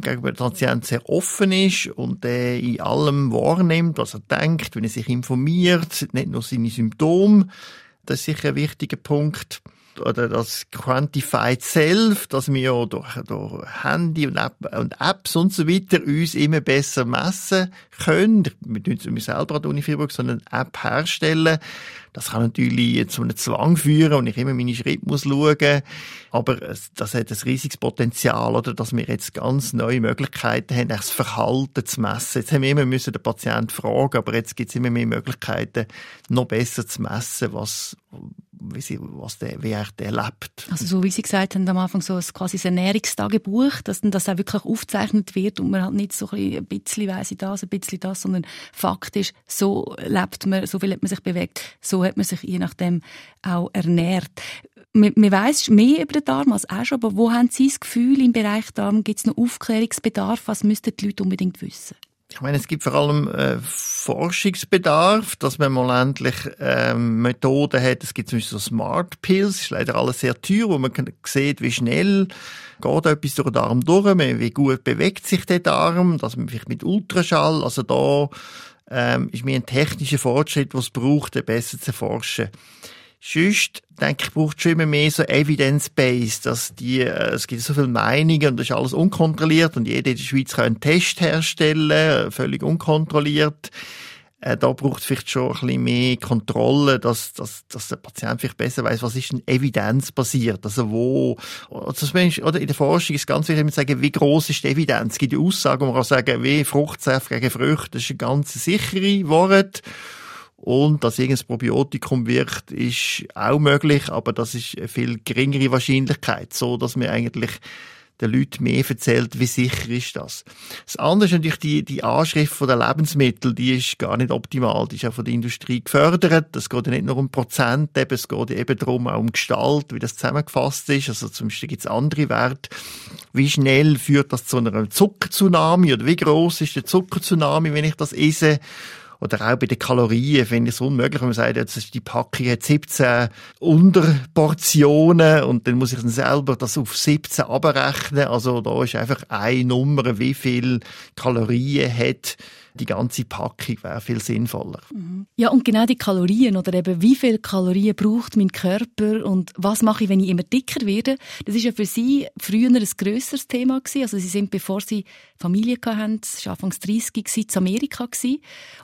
gegenüber dem Patient sehr offen ist und äh, in allem wahrnimmt, was er denkt, wenn er sich informiert, nicht nur seine Symptome. Das ist sicher ein wichtiger Punkt oder das Quantified Self, dass wir durch, durch Handy und, App, und, Apps und so weiter uns immer besser messen können. Wir tun es nicht selber an der Uni Freiburg, sondern eine App herstellen. Das kann natürlich zu einem Zwang führen und ich immer meine Schritte muss schauen. Aber das hat ein riesiges Potenzial, oder, dass wir jetzt ganz neue Möglichkeiten haben, das Verhalten zu messen. Jetzt haben wir immer müssen den Patienten fragen, aber jetzt gibt es immer mehr Möglichkeiten, noch besser zu messen, was, wie, sie, was der, wie er der lebt. Also so wie Sie gesagt haben am Anfang, so ein, quasi ein Ernährungstagebuch, dass dann das auch wirklich aufgezeichnet wird und man halt nicht so ein bisschen weiss ich das, ein bisschen das, sondern faktisch, so lebt man, so viel hat man sich bewegt, so hat man sich je nachdem auch ernährt. Man, man mehr über den Darm als auch schon, aber wo haben Sie das Gefühl, im Bereich Darm gibt es noch Aufklärungsbedarf? Was müssten die Leute unbedingt wissen? Ich meine, es gibt vor allem äh, Forschungsbedarf, dass man mal endlich ähm, Methoden hat. Es gibt zum Beispiel so Smart Pills, ist leider alles sehr teuer, wo man sieht, wie schnell geht etwas durch den Darm durch, wie gut bewegt sich der Darm, dass man vielleicht mit Ultraschall, also da ähm, ist mir ein technischer Fortschritt, was braucht, besser zu erforschen. Sonst, denke ich, braucht es schon immer mehr so Evidence-Based, dass die, äh, es gibt so viele Meinungen und das ist alles unkontrolliert und jeder in der Schweiz kann einen Test herstellen, äh, völlig unkontrolliert. Äh, da braucht es vielleicht schon ein bisschen mehr Kontrolle, dass, dass, dass der Patient vielleicht besser weiß, was ist denn evidenzbasiert, also wo, oder in der Forschung ist ganz wichtig, sagen, wie groß ist die Evidenz? Es gibt die Aussage, wo man kann sagen, wie Fruchtsaft gegen Früchte, das ist eine ganz sichere Wort. Und dass irgendein Probiotikum wirkt, ist auch möglich, aber das ist eine viel geringere Wahrscheinlichkeit, so dass man eigentlich den Leuten mehr erzählt, wie sicher ist das. Das andere ist natürlich die, die Anschrift der Lebensmittel, die ist gar nicht optimal, die ist auch von der Industrie gefördert. Es geht ja nicht nur um Prozent, eben, es geht eben darum, auch um Gestalt, wie das zusammengefasst ist. Also zum Beispiel gibt es andere Werte. Wie schnell führt das zu einer Zuckertsunami oder wie groß ist der Zuckertsunami, wenn ich das esse? Oder auch bei den Kalorien finde ich es unmöglich, wenn man sagt, jetzt die Packung hat 17 Unterportionen und dann muss ich dann selber das auf 17 abrechnen. Also da ist einfach eine Nummer, wie viel Kalorien hat die ganze Packung wäre viel sinnvoller. Mhm. Ja, und genau die Kalorien oder eben wie viel Kalorien braucht mein Körper und was mache ich, wenn ich immer dicker werde, das ist ja für Sie früher ein grösseres Thema gewesen. Also Sie sind, bevor Sie Familie hatten, das war Anfangs 30 gewesen, in Amerika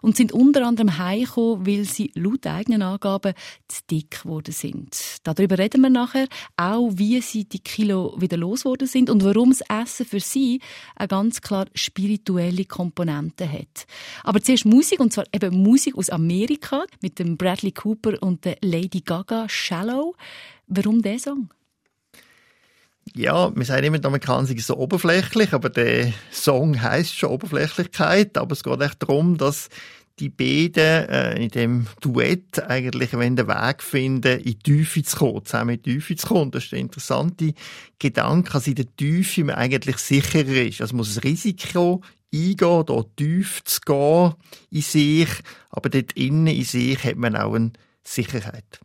und sind unter anderem heimgekommen, weil Sie laut eigenen Angaben zu dick geworden sind. Darüber reden wir nachher, auch wie Sie die Kilo wieder losgeworden sind und warum das Essen für Sie eine ganz klar spirituelle Komponente hat. Aber zuerst Musik, und zwar eben Musik aus Amerika mit dem Bradley Cooper und der Lady Gaga «Shallow». Warum der Song? Ja, wir sagen immer, die Amerikaner sind so oberflächlich, aber der Song heißt schon Oberflächlichkeit. Aber es geht echt darum, dass die beiden äh, in dem Duett eigentlich wenn den Weg finden, in die Tiefe zu kommen, zusammen in die Tiefe zu kommen. Das ist der interessante Gedanke, dass in der Tiefe man eigentlich sicherer ist. Also muss das Risiko eingehen, da tief zu gehen in sich, aber dort innen in sich hat man auch eine Sicherheit.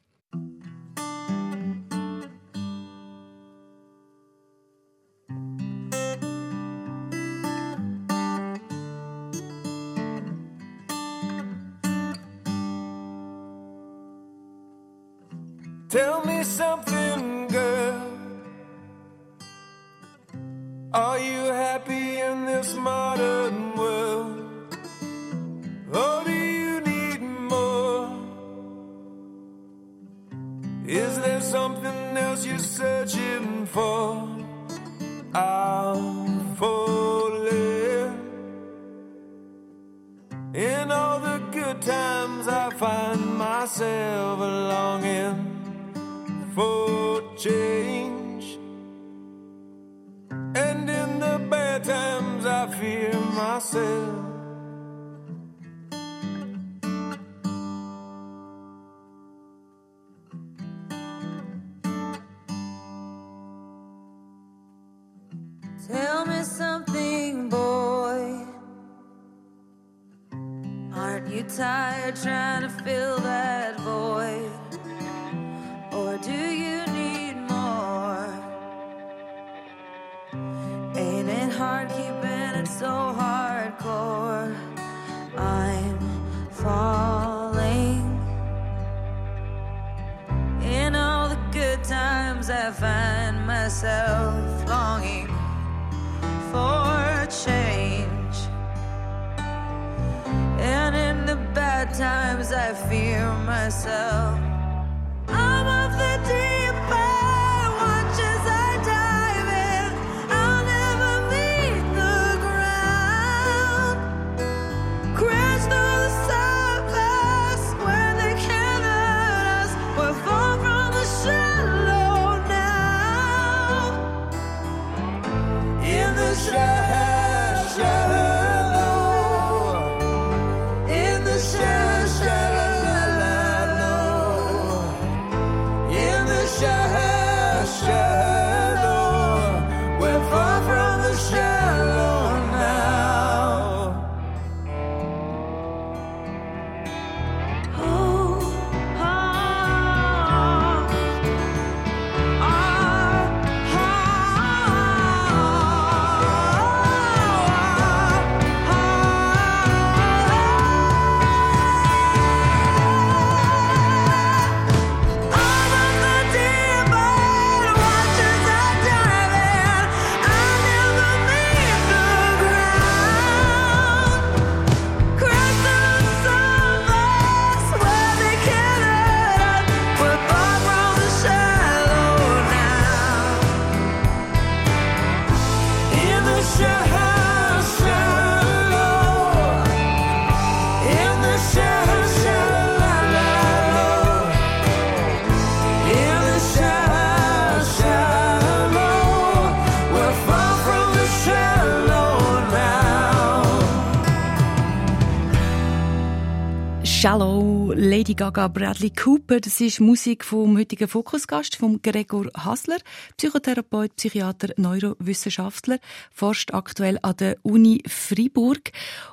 Lady Gaga, Bradley Cooper. Das ist Musik vom heutigen Fokusgast, vom Gregor Hasler, Psychotherapeut, Psychiater, Neurowissenschaftler, forscht aktuell an der Uni Freiburg.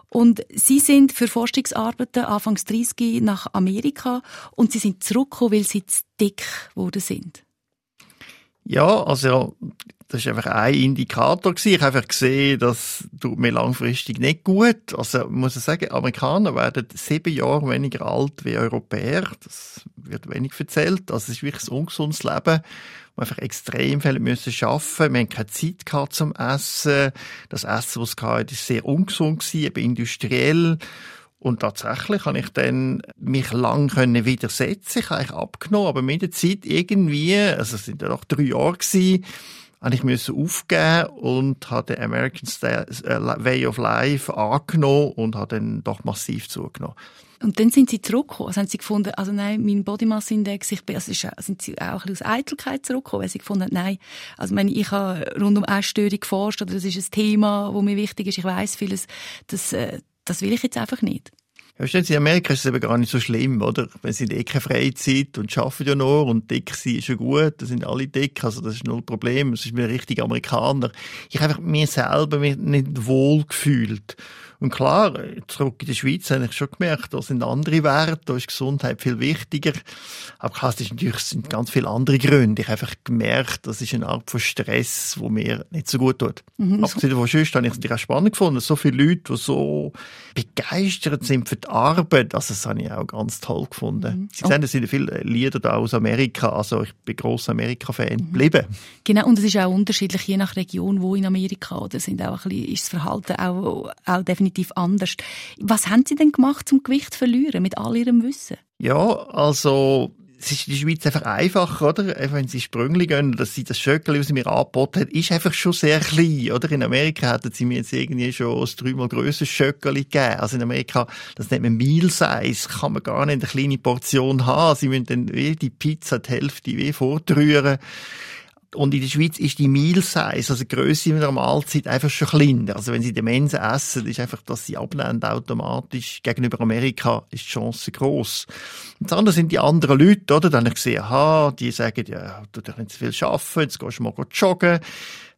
Und Sie sind für Forschungsarbeiten Anfangs 30 nach Amerika und Sie sind zurückgekommen, weil Sie zu dick geworden sind. Ja, also das ist einfach ein Indikator gewesen. Ich habe einfach gesehen, das tut mir langfristig nicht gut. Also muss ich sagen, Amerikaner werden sieben Jahre weniger alt wie Europäer. Das wird wenig erzählt. Also es ist wirklich ein ungesundes Leben. Wir einfach extrem viel müssen arbeiten. Wir haben keine Zeit gehabt zum Essen. Das Essen, was es gab, ist sehr ungesund gewesen, eben industriell. Und tatsächlich habe ich dann mich lang können widersetzen. Ich habe abgenommen, aber mit der Zeit irgendwie, also es sind ja noch drei Jahre gewesen, habe ich müssen aufgeben und habe den American äh, Way of Life angenommen und habe dann doch massiv zugenommen. Und dann sind Sie zurückgekommen. Also haben Sie gefunden, also nein, mein Body Mass Index, ich bin, also sind Sie auch ein bisschen aus Eitelkeit zurückgekommen, weil Sie gefunden haben, nein, also meine, ich habe rund um Essstörung geforscht, oder das ist ein Thema, das mir wichtig ist, ich weiß vieles, das, äh, das will ich jetzt einfach nicht. Verstehen Sie, in Amerika ist es eben gar nicht so schlimm, oder? Wenn Sie eh keine Freizeit und arbeiten ja noch und dick sind ist ja gut, da sind alle dick, also das ist null Problem, das ist mir richtig Amerikaner. Ich habe einfach mir selber nicht wohl gefühlt. Und klar, zurück in der Schweiz habe ich schon gemerkt, da sind andere Werte, da ist Gesundheit viel wichtiger. Aber klar, es natürlich, sind ganz viele andere Gründe. Ich habe einfach gemerkt, das ist eine Art von Stress, wo mir nicht so gut tut. Mhm. Abgesehen davon, sonst habe ich es natürlich auch spannend gefunden, so viele Leute, die so begeistert sind für die Arbeit, also das habe ich auch ganz toll gefunden. Mhm. Sie sehen, es sind viele Lieder da aus Amerika, also ich bin grosser Amerika-Fan mhm. geblieben. Genau, und es ist auch unterschiedlich, je nach Region, wo in Amerika, oder sind auch ein bisschen, ist das Verhalten auch, auch definitiv anders. Was haben Sie denn gemacht, zum Gewicht zu verlieren, mit all Ihrem Wissen? Ja, also es ist in der Schweiz einfach einfacher, oder? Wenn sie Sprüngli gehen, dass sie das Schöckeli, was sie mir angeboten hat, ist einfach schon sehr klein, oder? In Amerika hätten sie mir jetzt irgendwie schon ein dreimal grösseres Schöckeli gegeben. Also in Amerika, das nennt man Meal Size, kann man gar nicht eine kleine Portion haben. Sie müssen dann wie die Pizza die Hälfte wie fortrühren. Und in der Schweiz ist die Meal Size, also die Grösse in einer Mahlzeit, einfach schon kleiner. Also wenn Sie in der Mensa essen, ist einfach, dass Sie abnehmen automatisch. Gegenüber Amerika ist die Chance gross. Und das andere sind die anderen Leute, oder? Dann habe ich gesehen, aha, die sagen, ja, du darfst nicht zu viel arbeiten, jetzt gehst du mal joggen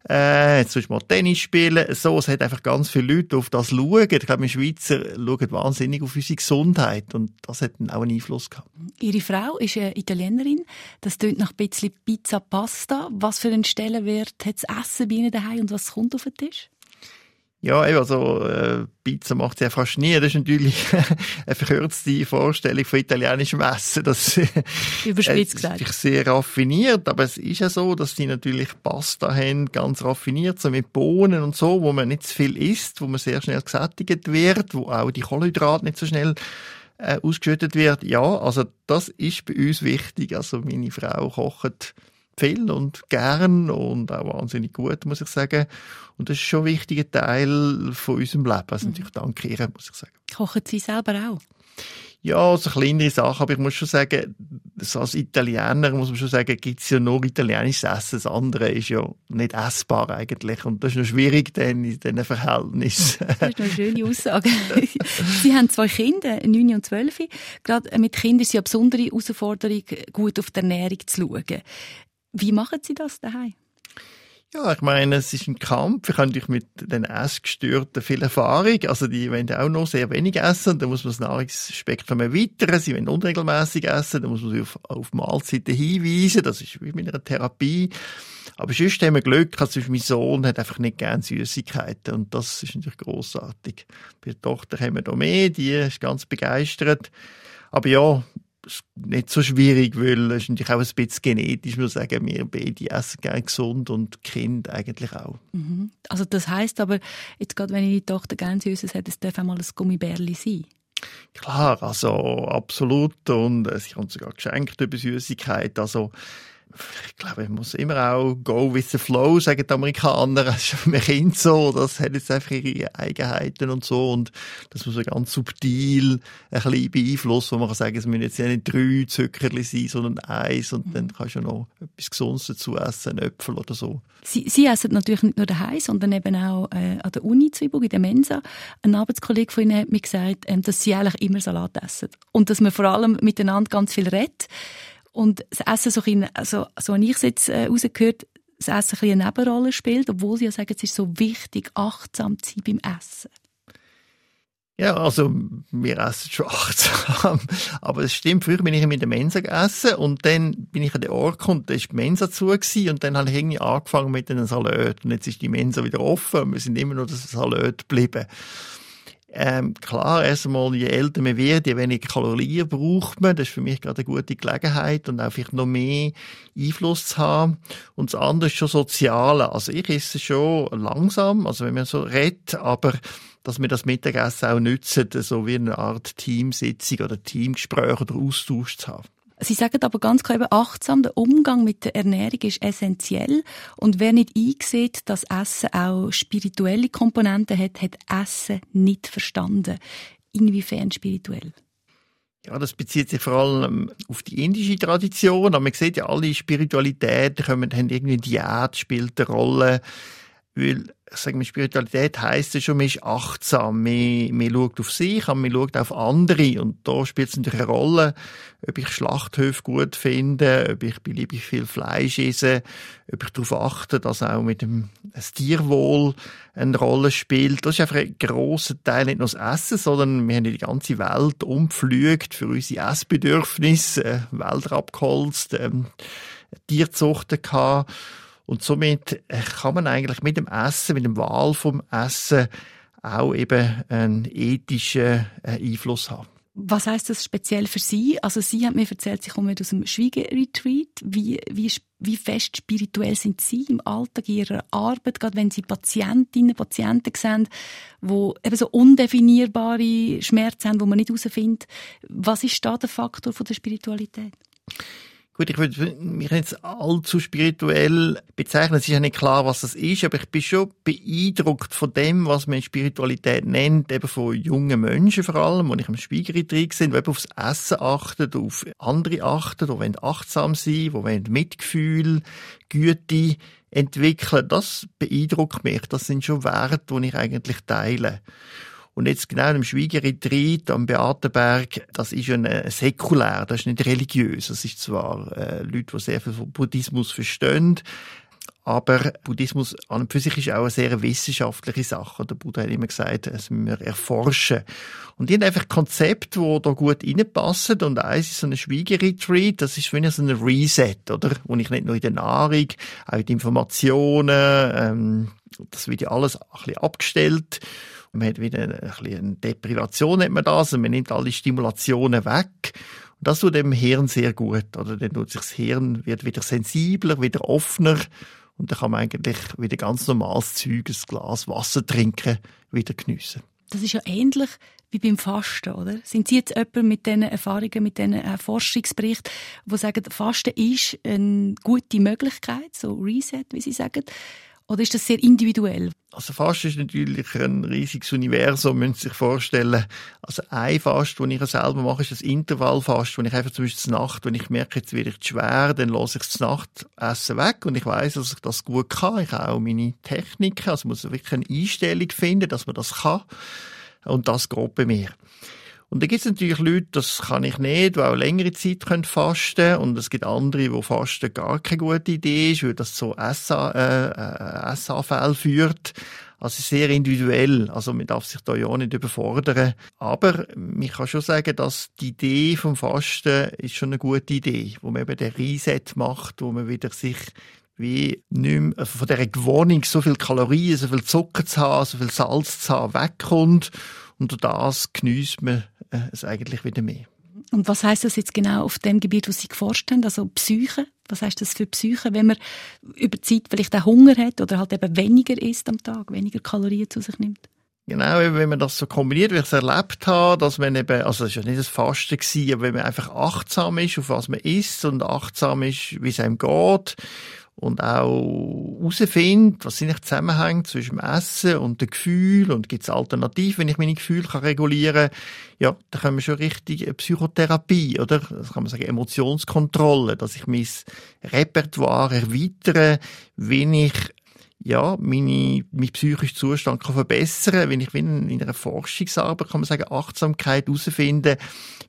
äh, jetzt sollst du mal Tennis spielen. So, es hat einfach ganz viele Leute, auf das schauen. Ich glaube, wir Schweizer schauen wahnsinnig auf unsere Gesundheit und das hat dann auch einen Einfluss gehabt. Ihre Frau ist eine Italienerin. Das tönt nach ein bisschen Pizza Pasta. Was für einen Stellenwert hat das Essen bei Ihnen daheim und was kommt auf den Tisch? Ja, eben, also äh, Pizza macht sie ja fast nie. Das ist natürlich eine verkürzte Vorstellung von italienischem Essen. Das Überspitzt es gesagt. ist sehr raffiniert, aber es ist ja so, dass sie natürlich Pasta haben, ganz raffiniert, so mit Bohnen und so, wo man nicht zu viel isst, wo man sehr schnell gesättigt wird, wo auch die Kohlenhydrate nicht so schnell äh, ausgeschüttet wird. Ja, also das ist bei uns wichtig. Also meine Frau kocht viel und gern und auch wahnsinnig gut, muss ich sagen. Und das ist schon ein wichtiger Teil von unserem Leben. Also natürlich dank ihr, muss ich sagen. Kochen Sie selber auch? Ja, so kleinere Sachen, aber ich muss schon sagen, so als Italiener muss man schon sagen, gibt's ja nur italienisches Essen. Das andere ist ja nicht essbar eigentlich. Und das ist noch schwierig dann in diesen Verhältnissen. Das ist eine schöne Aussage. Sie haben zwei Kinder, 9 und 12. Gerade mit Kindern ist es ja eine besondere Herausforderung, gut auf die Ernährung zu schauen. Wie machen Sie das daheim? Ja, ich meine, es ist ein Kampf. Ich habe natürlich mit den Essgestörten viel Erfahrung. Also, die wollen auch noch sehr wenig essen. Da muss man das Nahrungsspektrum erweitern. Sie wollen unregelmäßig essen. Da muss man sie auf, auf Mahlzeiten hinweisen. Das ist wie mit einer Therapie. Aber sonst haben wir Glück. Also, mein Sohn hat einfach nicht gern Süßigkeiten. Und das ist natürlich grossartig. Bei der Tochter haben wir noch mehr. Die ist ganz begeistert. Aber ja, nicht so schwierig, weil es ist natürlich auch ein bisschen genetisch, muss ich sagen, wir beide essen gerne gesund und Kinder eigentlich auch. Mhm. Also das heißt aber, jetzt gerade wenn die Tochter gerne Süßes hat, es darf einmal ein Gummibärli sein. Klar, also absolut und äh, sie haben sogar geschenkt über Süßigkeit, also ich glaube, man muss immer auch go with the flow, sagen die Amerikaner. Das ist für mich Kind so. Das hat jetzt einfach ihre Eigenheiten und so. Und das muss man ganz subtil ein bisschen beeinflussen, wo man kann sagen, es müssen jetzt nicht drei Zuckerli sein, sondern eins. Und dann kannst du noch etwas Gesundes dazu essen, einen Äpfel oder so. Sie, Sie essen natürlich nicht nur daheim, sondern eben auch äh, an der Uni Zwieburg, in der Mensa. Ein Arbeitskollege von Ihnen hat mir gesagt, ähm, dass Sie eigentlich immer Salat essen. Und dass man vor allem miteinander ganz viel redet. Und das Essen, so, ein, also, so habe ich es jetzt äh, rausgehört, das Essen ein eine Nebenrolle spielt, obwohl Sie ja sagen, es ist so wichtig, achtsam zu sein beim Essen. Ja, also wir essen schon achtsam. Aber es stimmt, früher bin ich mit der Mensa gegessen und dann bin ich an den Ort gekommen, da ist die Mensa zu gewesen, und dann habe ich irgendwie angefangen mit einem Salat. Und jetzt ist die Mensa wieder offen und wir sind immer noch das Salat geblieben. Ähm, klar, erstmal, je älter man wird, je weniger Kalorien braucht man. Das ist für mich gerade eine gute Gelegenheit und auch vielleicht noch mehr Einfluss zu haben. Und das andere ist schon Soziale. Also ich esse schon langsam, also wenn man so redet, aber dass wir das Mittagessen auch nützen, so wie eine Art Teamsitzung oder Teamgespräch oder Austausch zu haben. Sie sagen aber ganz klar, eben achtsam, der Umgang mit der Ernährung ist essentiell. Und wer nicht einsieht, dass Essen auch spirituelle Komponenten hat, hat Essen nicht verstanden. Inwiefern spirituell? Ja, das bezieht sich vor allem auf die indische Tradition. Aber man sieht ja, alle Spiritualitäten kommen, haben irgendwie Diät spielt eine Rolle. Weil, sagen wir, Spiritualität heisst ja schon, man ist achtsam, man, man schaut auf sich, aber man schaut auf andere. Und da spielt es natürlich eine Rolle, ob ich Schlachthöfe gut finde, ob ich beliebig viel Fleisch esse, ob ich darauf achte, dass auch mit dem das Tierwohl eine Rolle spielt. Das ist einfach ein grosser Teil, nicht nur das Essen, sondern wir haben die ganze Welt umgepflügt für unsere Essbedürfnisse, äh, Wälder abgeholzt, ähm, Tierzuchten gehabt. Und somit kann man eigentlich mit dem Essen, mit dem Wahl vom Essen auch eben einen ethischen äh, Einfluss haben. Was heißt das speziell für Sie? Also Sie haben mir erzählt, Sie kommen aus dem Schwiegerretreat. Wie, wie, wie fest spirituell sind Sie im Alltag Ihrer Arbeit, gerade wenn Sie Patientinnen, Patienten sehen, die eben so undefinierbare Schmerzen haben, die man nicht herausfindet. Was ist da der Faktor von der Spiritualität? Gut, ich würde mich jetzt allzu spirituell bezeichnen. Es ist ja nicht klar, was das ist, aber ich bin schon beeindruckt von dem, was man Spiritualität nennt, eben von jungen Menschen vor allem, die ich im Spiegelretreat sind, die eben aufs Essen achten, auf andere achten, die wollen achtsam sein, die wollen Mitgefühl, Güte entwickeln. Das beeindruckt mich. Das sind schon Werte, die ich eigentlich teile. Und jetzt genau im Schwiegerretreat am Beatenberg, das ist ein säkulär, das ist nicht religiös. Das ist zwar äh, Leute, die sehr viel von Buddhismus verstehen, aber Buddhismus an und für sich ist auch eine sehr wissenschaftliche Sache. Der Buddha hat immer gesagt, es müssen wir erforschen. Und die haben einfach Konzepte, die da gut reinpassen. Und eins ist so ein Schwiegeretreat, das ist wie so ein Reset, oder? Wo ich nicht nur in der Nahrung, auch in den Informationen, ähm, das wird ja alles ein bisschen abgestellt. Man hat wieder ein eine Deprivation, hat man das, und man nimmt alle Stimulationen weg. Und das tut dem Hirn sehr gut, oder? Dann tut sich das Hirn, wird wieder sensibler, wieder offener, und dann kann man eigentlich wieder ganz normales Zeug, ein Glas Wasser trinken, wieder geniessen. Das ist ja ähnlich wie beim Fasten, oder? Sind Sie jetzt jemand mit diesen Erfahrungen, mit diesen äh, Forschungsberichten, die sagen, Fasten ist eine gute Möglichkeit, so Reset, wie Sie sagen, oder ist das sehr individuell? Also Fast ist natürlich ein riesiges Universum, müssen Sie sich vorstellen. Also ein Fast, den ich selber mache, ist das Intervallfast, wo ich einfach zum Beispiel zur Nacht, wenn ich merke, jetzt werde ich schwer, dann lasse ich das Nachtessen weg und ich weiß, dass ich das gut kann. Ich habe auch meine Techniken, also muss wirklich eine Einstellung finden, dass man das kann. Und das geht bei mir. Und da gibt es natürlich Leute, das kann ich nicht, die auch längere Zeit können fasten Und es gibt andere, wo Fasten gar keine gute Idee ist, weil das zu SA, äh, äh, führt. Also sehr individuell. Also man darf sich da ja auch nicht überfordern. Aber ich kann schon sagen, dass die Idee vom Fasten ist schon eine gute Idee, wo man eben den Reset macht, wo man wieder sich wie nicht mehr, also von dieser Gewohnung, so viel Kalorien, so viel Zucker zu haben, so viel Salz zu haben, wegkommt. Und durch das geniesst man äh, es eigentlich wieder mehr. Und was heißt das jetzt genau auf dem Gebiet, wo Sie geforscht haben, also Psyche? Was heißt das für Psyche, wenn man über die Zeit vielleicht auch Hunger hat oder halt eben weniger isst am Tag, weniger Kalorien zu sich nimmt? Genau, wenn man das so kombiniert, wie ich es erlebt habe, dass man eben, also es war ja nicht das Fasten gewesen, aber wenn man einfach achtsam ist, auf was man isst und achtsam ist, wie es einem geht und auch herausfindet, was sind die Zusammenhänge zwischen dem Essen und dem Gefühl und gibt es Alternativen, wenn ich meine Gefühle kann regulieren kann, ja, da können wir schon richtig Psychotherapie, oder? Das kann man sagen, Emotionskontrolle, dass ich mein Repertoire erweitere, wenn ich ja, meine, mein psychischen Zustand kann verbessern, wenn ich in, in einer Forschungsarbeit, kann man sagen, Achtsamkeit herausfinden,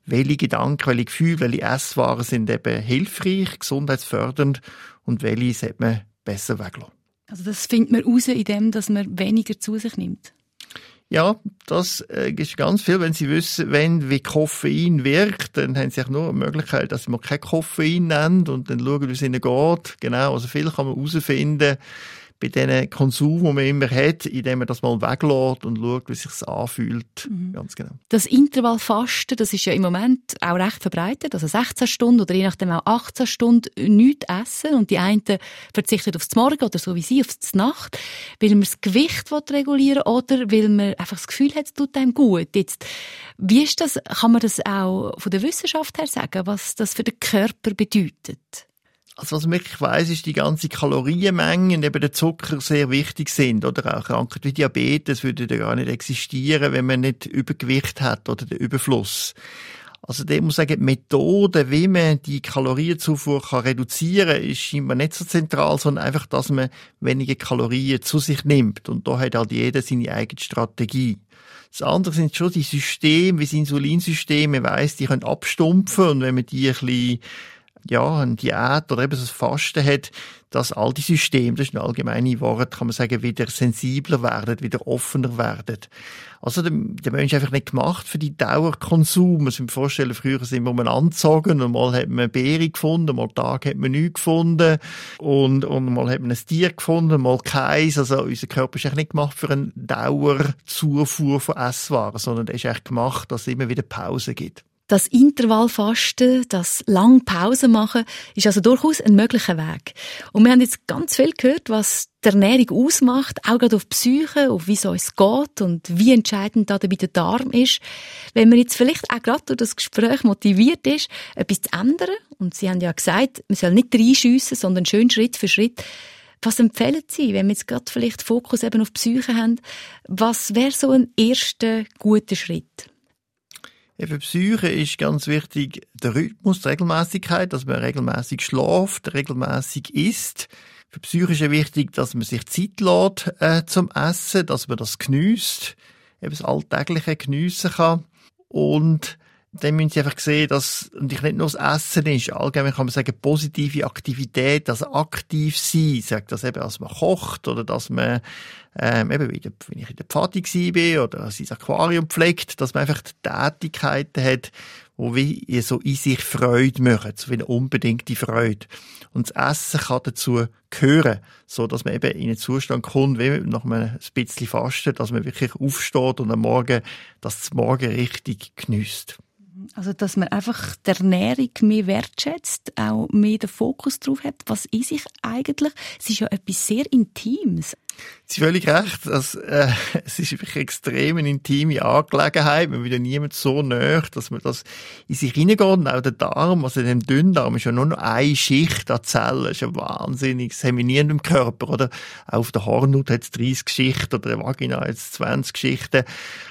welche Gedanken, welche Gefühle, welche Esswaren sind eben hilfreich, gesundheitsfördernd und welche sollte man besser weglassen. Also das findet man raus, indem dass man weniger zu sich nimmt? Ja, das äh, ist ganz viel. Wenn Sie wissen, wenn wie Koffein wirkt, dann haben Sie auch nur eine Möglichkeit, dass man kein Koffein nennt und dann schauen, wie es Ihnen geht. Genau, also viel kann man herausfinden bei diesen Konsum, den man immer hat, indem man das mal weglässt und schaut, wie es sich anfühlt. Mhm. Ganz genau. Das Intervallfasten, das ist ja im Moment auch recht verbreitet. Also 16 Stunden oder je nachdem auch 18 Stunden nichts essen. Und die einen verzichten aufs Morgen oder so wie sie aufs Nacht, weil man das Gewicht regulieren will oder weil man einfach das Gefühl hat, es tut einem gut. Jetzt, wie ist das, kann man das auch von der Wissenschaft her sagen, was das für den Körper bedeutet? Also was man wirklich weiss, ist, die ganze Kalorienmenge und eben der Zucker sehr wichtig sind. Oder auch Krankheit wie Diabetes würde ja gar nicht existieren, wenn man nicht Übergewicht hat oder den Überfluss. Also der muss sagen, die Methode, wie man die Kalorienzufuhr kann reduzieren kann, ist scheinbar nicht so zentral, sondern einfach, dass man weniger Kalorien zu sich nimmt. Und da hat halt jeder seine eigene Strategie. Das andere sind schon die Systeme, wie das Insulinsystem, man weiss, die können abstumpfen und wenn man die ein bisschen ja, eine Diät oder eben so ein Fasten hat, dass all die Systeme, das ist ein allgemeines Wort, kann man sagen, wieder sensibler werden, wieder offener werden. Also der, der Mensch ist einfach nicht gemacht für die Dauerkonsum. Man muss sich vorstellen, früher sind wir umeinander gezogen und mal hat man Beere gefunden, mal Tag hat man nichts gefunden und, und mal hat man ein Tier gefunden, mal keins. Also unser Körper ist eigentlich nicht gemacht für eine Dauerzufuhr von Esswaren, sondern er ist eigentlich gemacht, dass es immer wieder Pause gibt. Das Intervallfasten, das lang Pause machen, ist also durchaus ein möglicher Weg. Und wir haben jetzt ganz viel gehört, was die Ernährung ausmacht, auch gerade auf die Psyche, auf wie es uns geht und wie entscheidend da dabei der Darm ist. Wenn man jetzt vielleicht auch gerade durch das Gespräch motiviert ist, etwas zu ändern, und Sie haben ja gesagt, man soll nicht reinschiessen, sondern schön Schritt für Schritt, was empfehlen Sie, wenn wir jetzt gerade vielleicht Fokus eben auf die Psyche haben? Was wäre so ein erster guter Schritt? Für Psyche ist ganz wichtig der Rhythmus, die Regelmäßigkeit, dass man regelmäßig schläft, regelmäßig isst. Für Psyche ist ja wichtig, dass man sich Zeit lässt äh, zum Essen, dass man das genießt, eben das Alltägliche geniessen kann. Und dann müssen Sie einfach sehen, dass natürlich nicht nur das Essen ist, allgemein kann man sagen, positive Aktivität, also aktiv sein, sagt das eben, dass man kocht oder dass man ähm, eben, wieder, wenn ich in der Pfade war oder sein Aquarium pflegt, dass man einfach die Tätigkeiten hat, die wie so in sich Freude machen, so wie eine unbedingte Freude. Und das Essen kann dazu gehören, so dass man eben in einen Zustand kommt, wie nach einem bisschen Fasten, dass man wirklich aufsteht und am Morgen das Morgen richtig genießt. Also, dass man einfach die Ernährung mehr wertschätzt, auch mehr den Fokus drauf hat. Was ist ich eigentlich? Es ist ja etwas sehr Intimes. Sie haben völlig recht. Das, äh, es ist wirklich extrem eine intime Angelegenheit. Man will ja niemand so näher, dass man das in sich hineingeht. Und auch der Darm, also dem Dünndarm, ist ja nur noch eine Schicht an Zellen. Das ist ja wahnsinnig. Das haben wir nie in dem Körper, oder? Auch auf der Hornhaut hat es 30 Schichten oder der Vagina hat es 20 Schichten.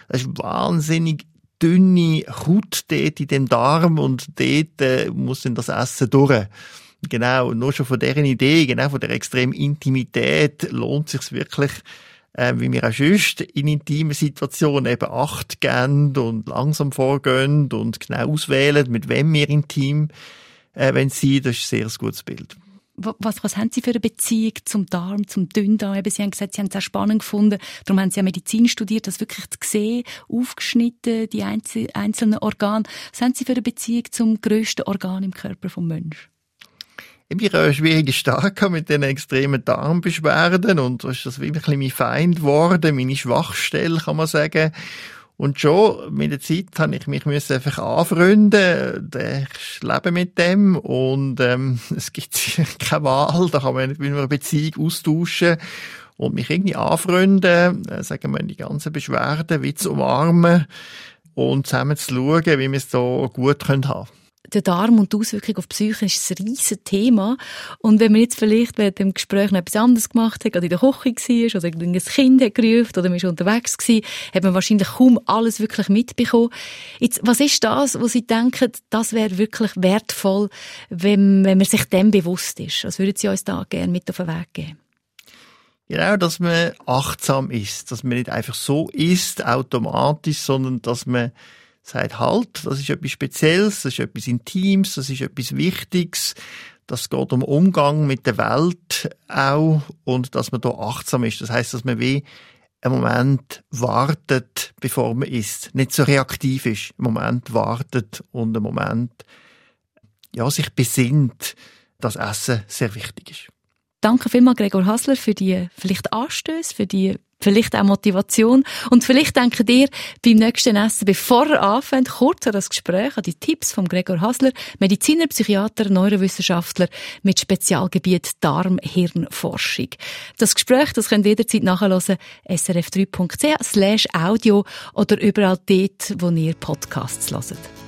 Das ist wahnsinnig dünne Haut dort in dem Darm und dort äh, muss dann das Essen durch. Genau, nur schon von deren Idee, genau von der extremen Intimität lohnt sich wirklich, äh, wie wir auch sonst in intimen Situationen eben Acht geben und langsam vorgehen und genau auswählen, mit wem wir intim äh, wenn sie, das ist ein sehr gutes Bild was, was haben Sie für eine Beziehung zum Darm, zum Dünndarm? Eben, Sie haben gesagt, Sie haben es sehr spannend gefunden. Darum haben Sie ja Medizin studiert, das wirklich zu sehen, aufgeschnitten, die einzelnen Organe. Was haben Sie für eine Beziehung zum grössten Organ im Körper vom Menschen? Ich habe einen schwierigen Start mit den extremen Darmbeschwerden und das ist das wirklich mein Feind geworden, meine Schwachstelle, kann man sagen. Und schon mit der Zeit habe ich mich einfach anfreunden. Ich lebe mit dem und ähm, es gibt keine Wahl. Da kann man nicht mit einer Beziehung austauschen und mich irgendwie anfreunden, äh, sagen wir die ganzen Beschwerden wie zu umarmen und zusammen zu schauen, wie wir es so gut haben können der Darm und die Auswirkungen auf die Psyche ist ein riesiges Thema. Und wenn man jetzt vielleicht während dem Gespräch noch etwas anderes gemacht hat, gerade in der Küche war oder ein Kind hat gerufen oder man war unterwegs war, hat man wahrscheinlich kaum alles wirklich mitbekommen. Jetzt, was ist das, wo Sie denken, das wäre wirklich wertvoll, wenn, wenn man sich dem bewusst ist? Was würden Sie uns da gerne mit auf den Weg geben? Genau, dass man achtsam ist, dass man nicht einfach so isst, automatisch, sondern dass man sagt, halt, das ist etwas Spezielles, das ist etwas Intimes, das ist etwas Wichtiges, das geht um Umgang mit der Welt auch und dass man da achtsam ist. Das heißt, dass man wie einen Moment wartet, bevor man isst. Nicht so reaktiv ist. Einen Moment wartet und einen Moment, ja, sich besinnt, dass Essen sehr wichtig ist. Danke vielmals, Gregor Hasler, für die vielleicht Anstöße, für die vielleicht auch Motivation. Und vielleicht denkt ihr beim nächsten Essen, bevor ihr anfängt, kurz an das Gespräch, an die Tipps von Gregor Hasler, Mediziner, Psychiater, Neurowissenschaftler mit Spezialgebiet Darm-Hirnforschung. Das Gespräch, das könnt ihr jederzeit nachhören, srf3.ch slash audio oder überall dort, wo ihr Podcasts hört.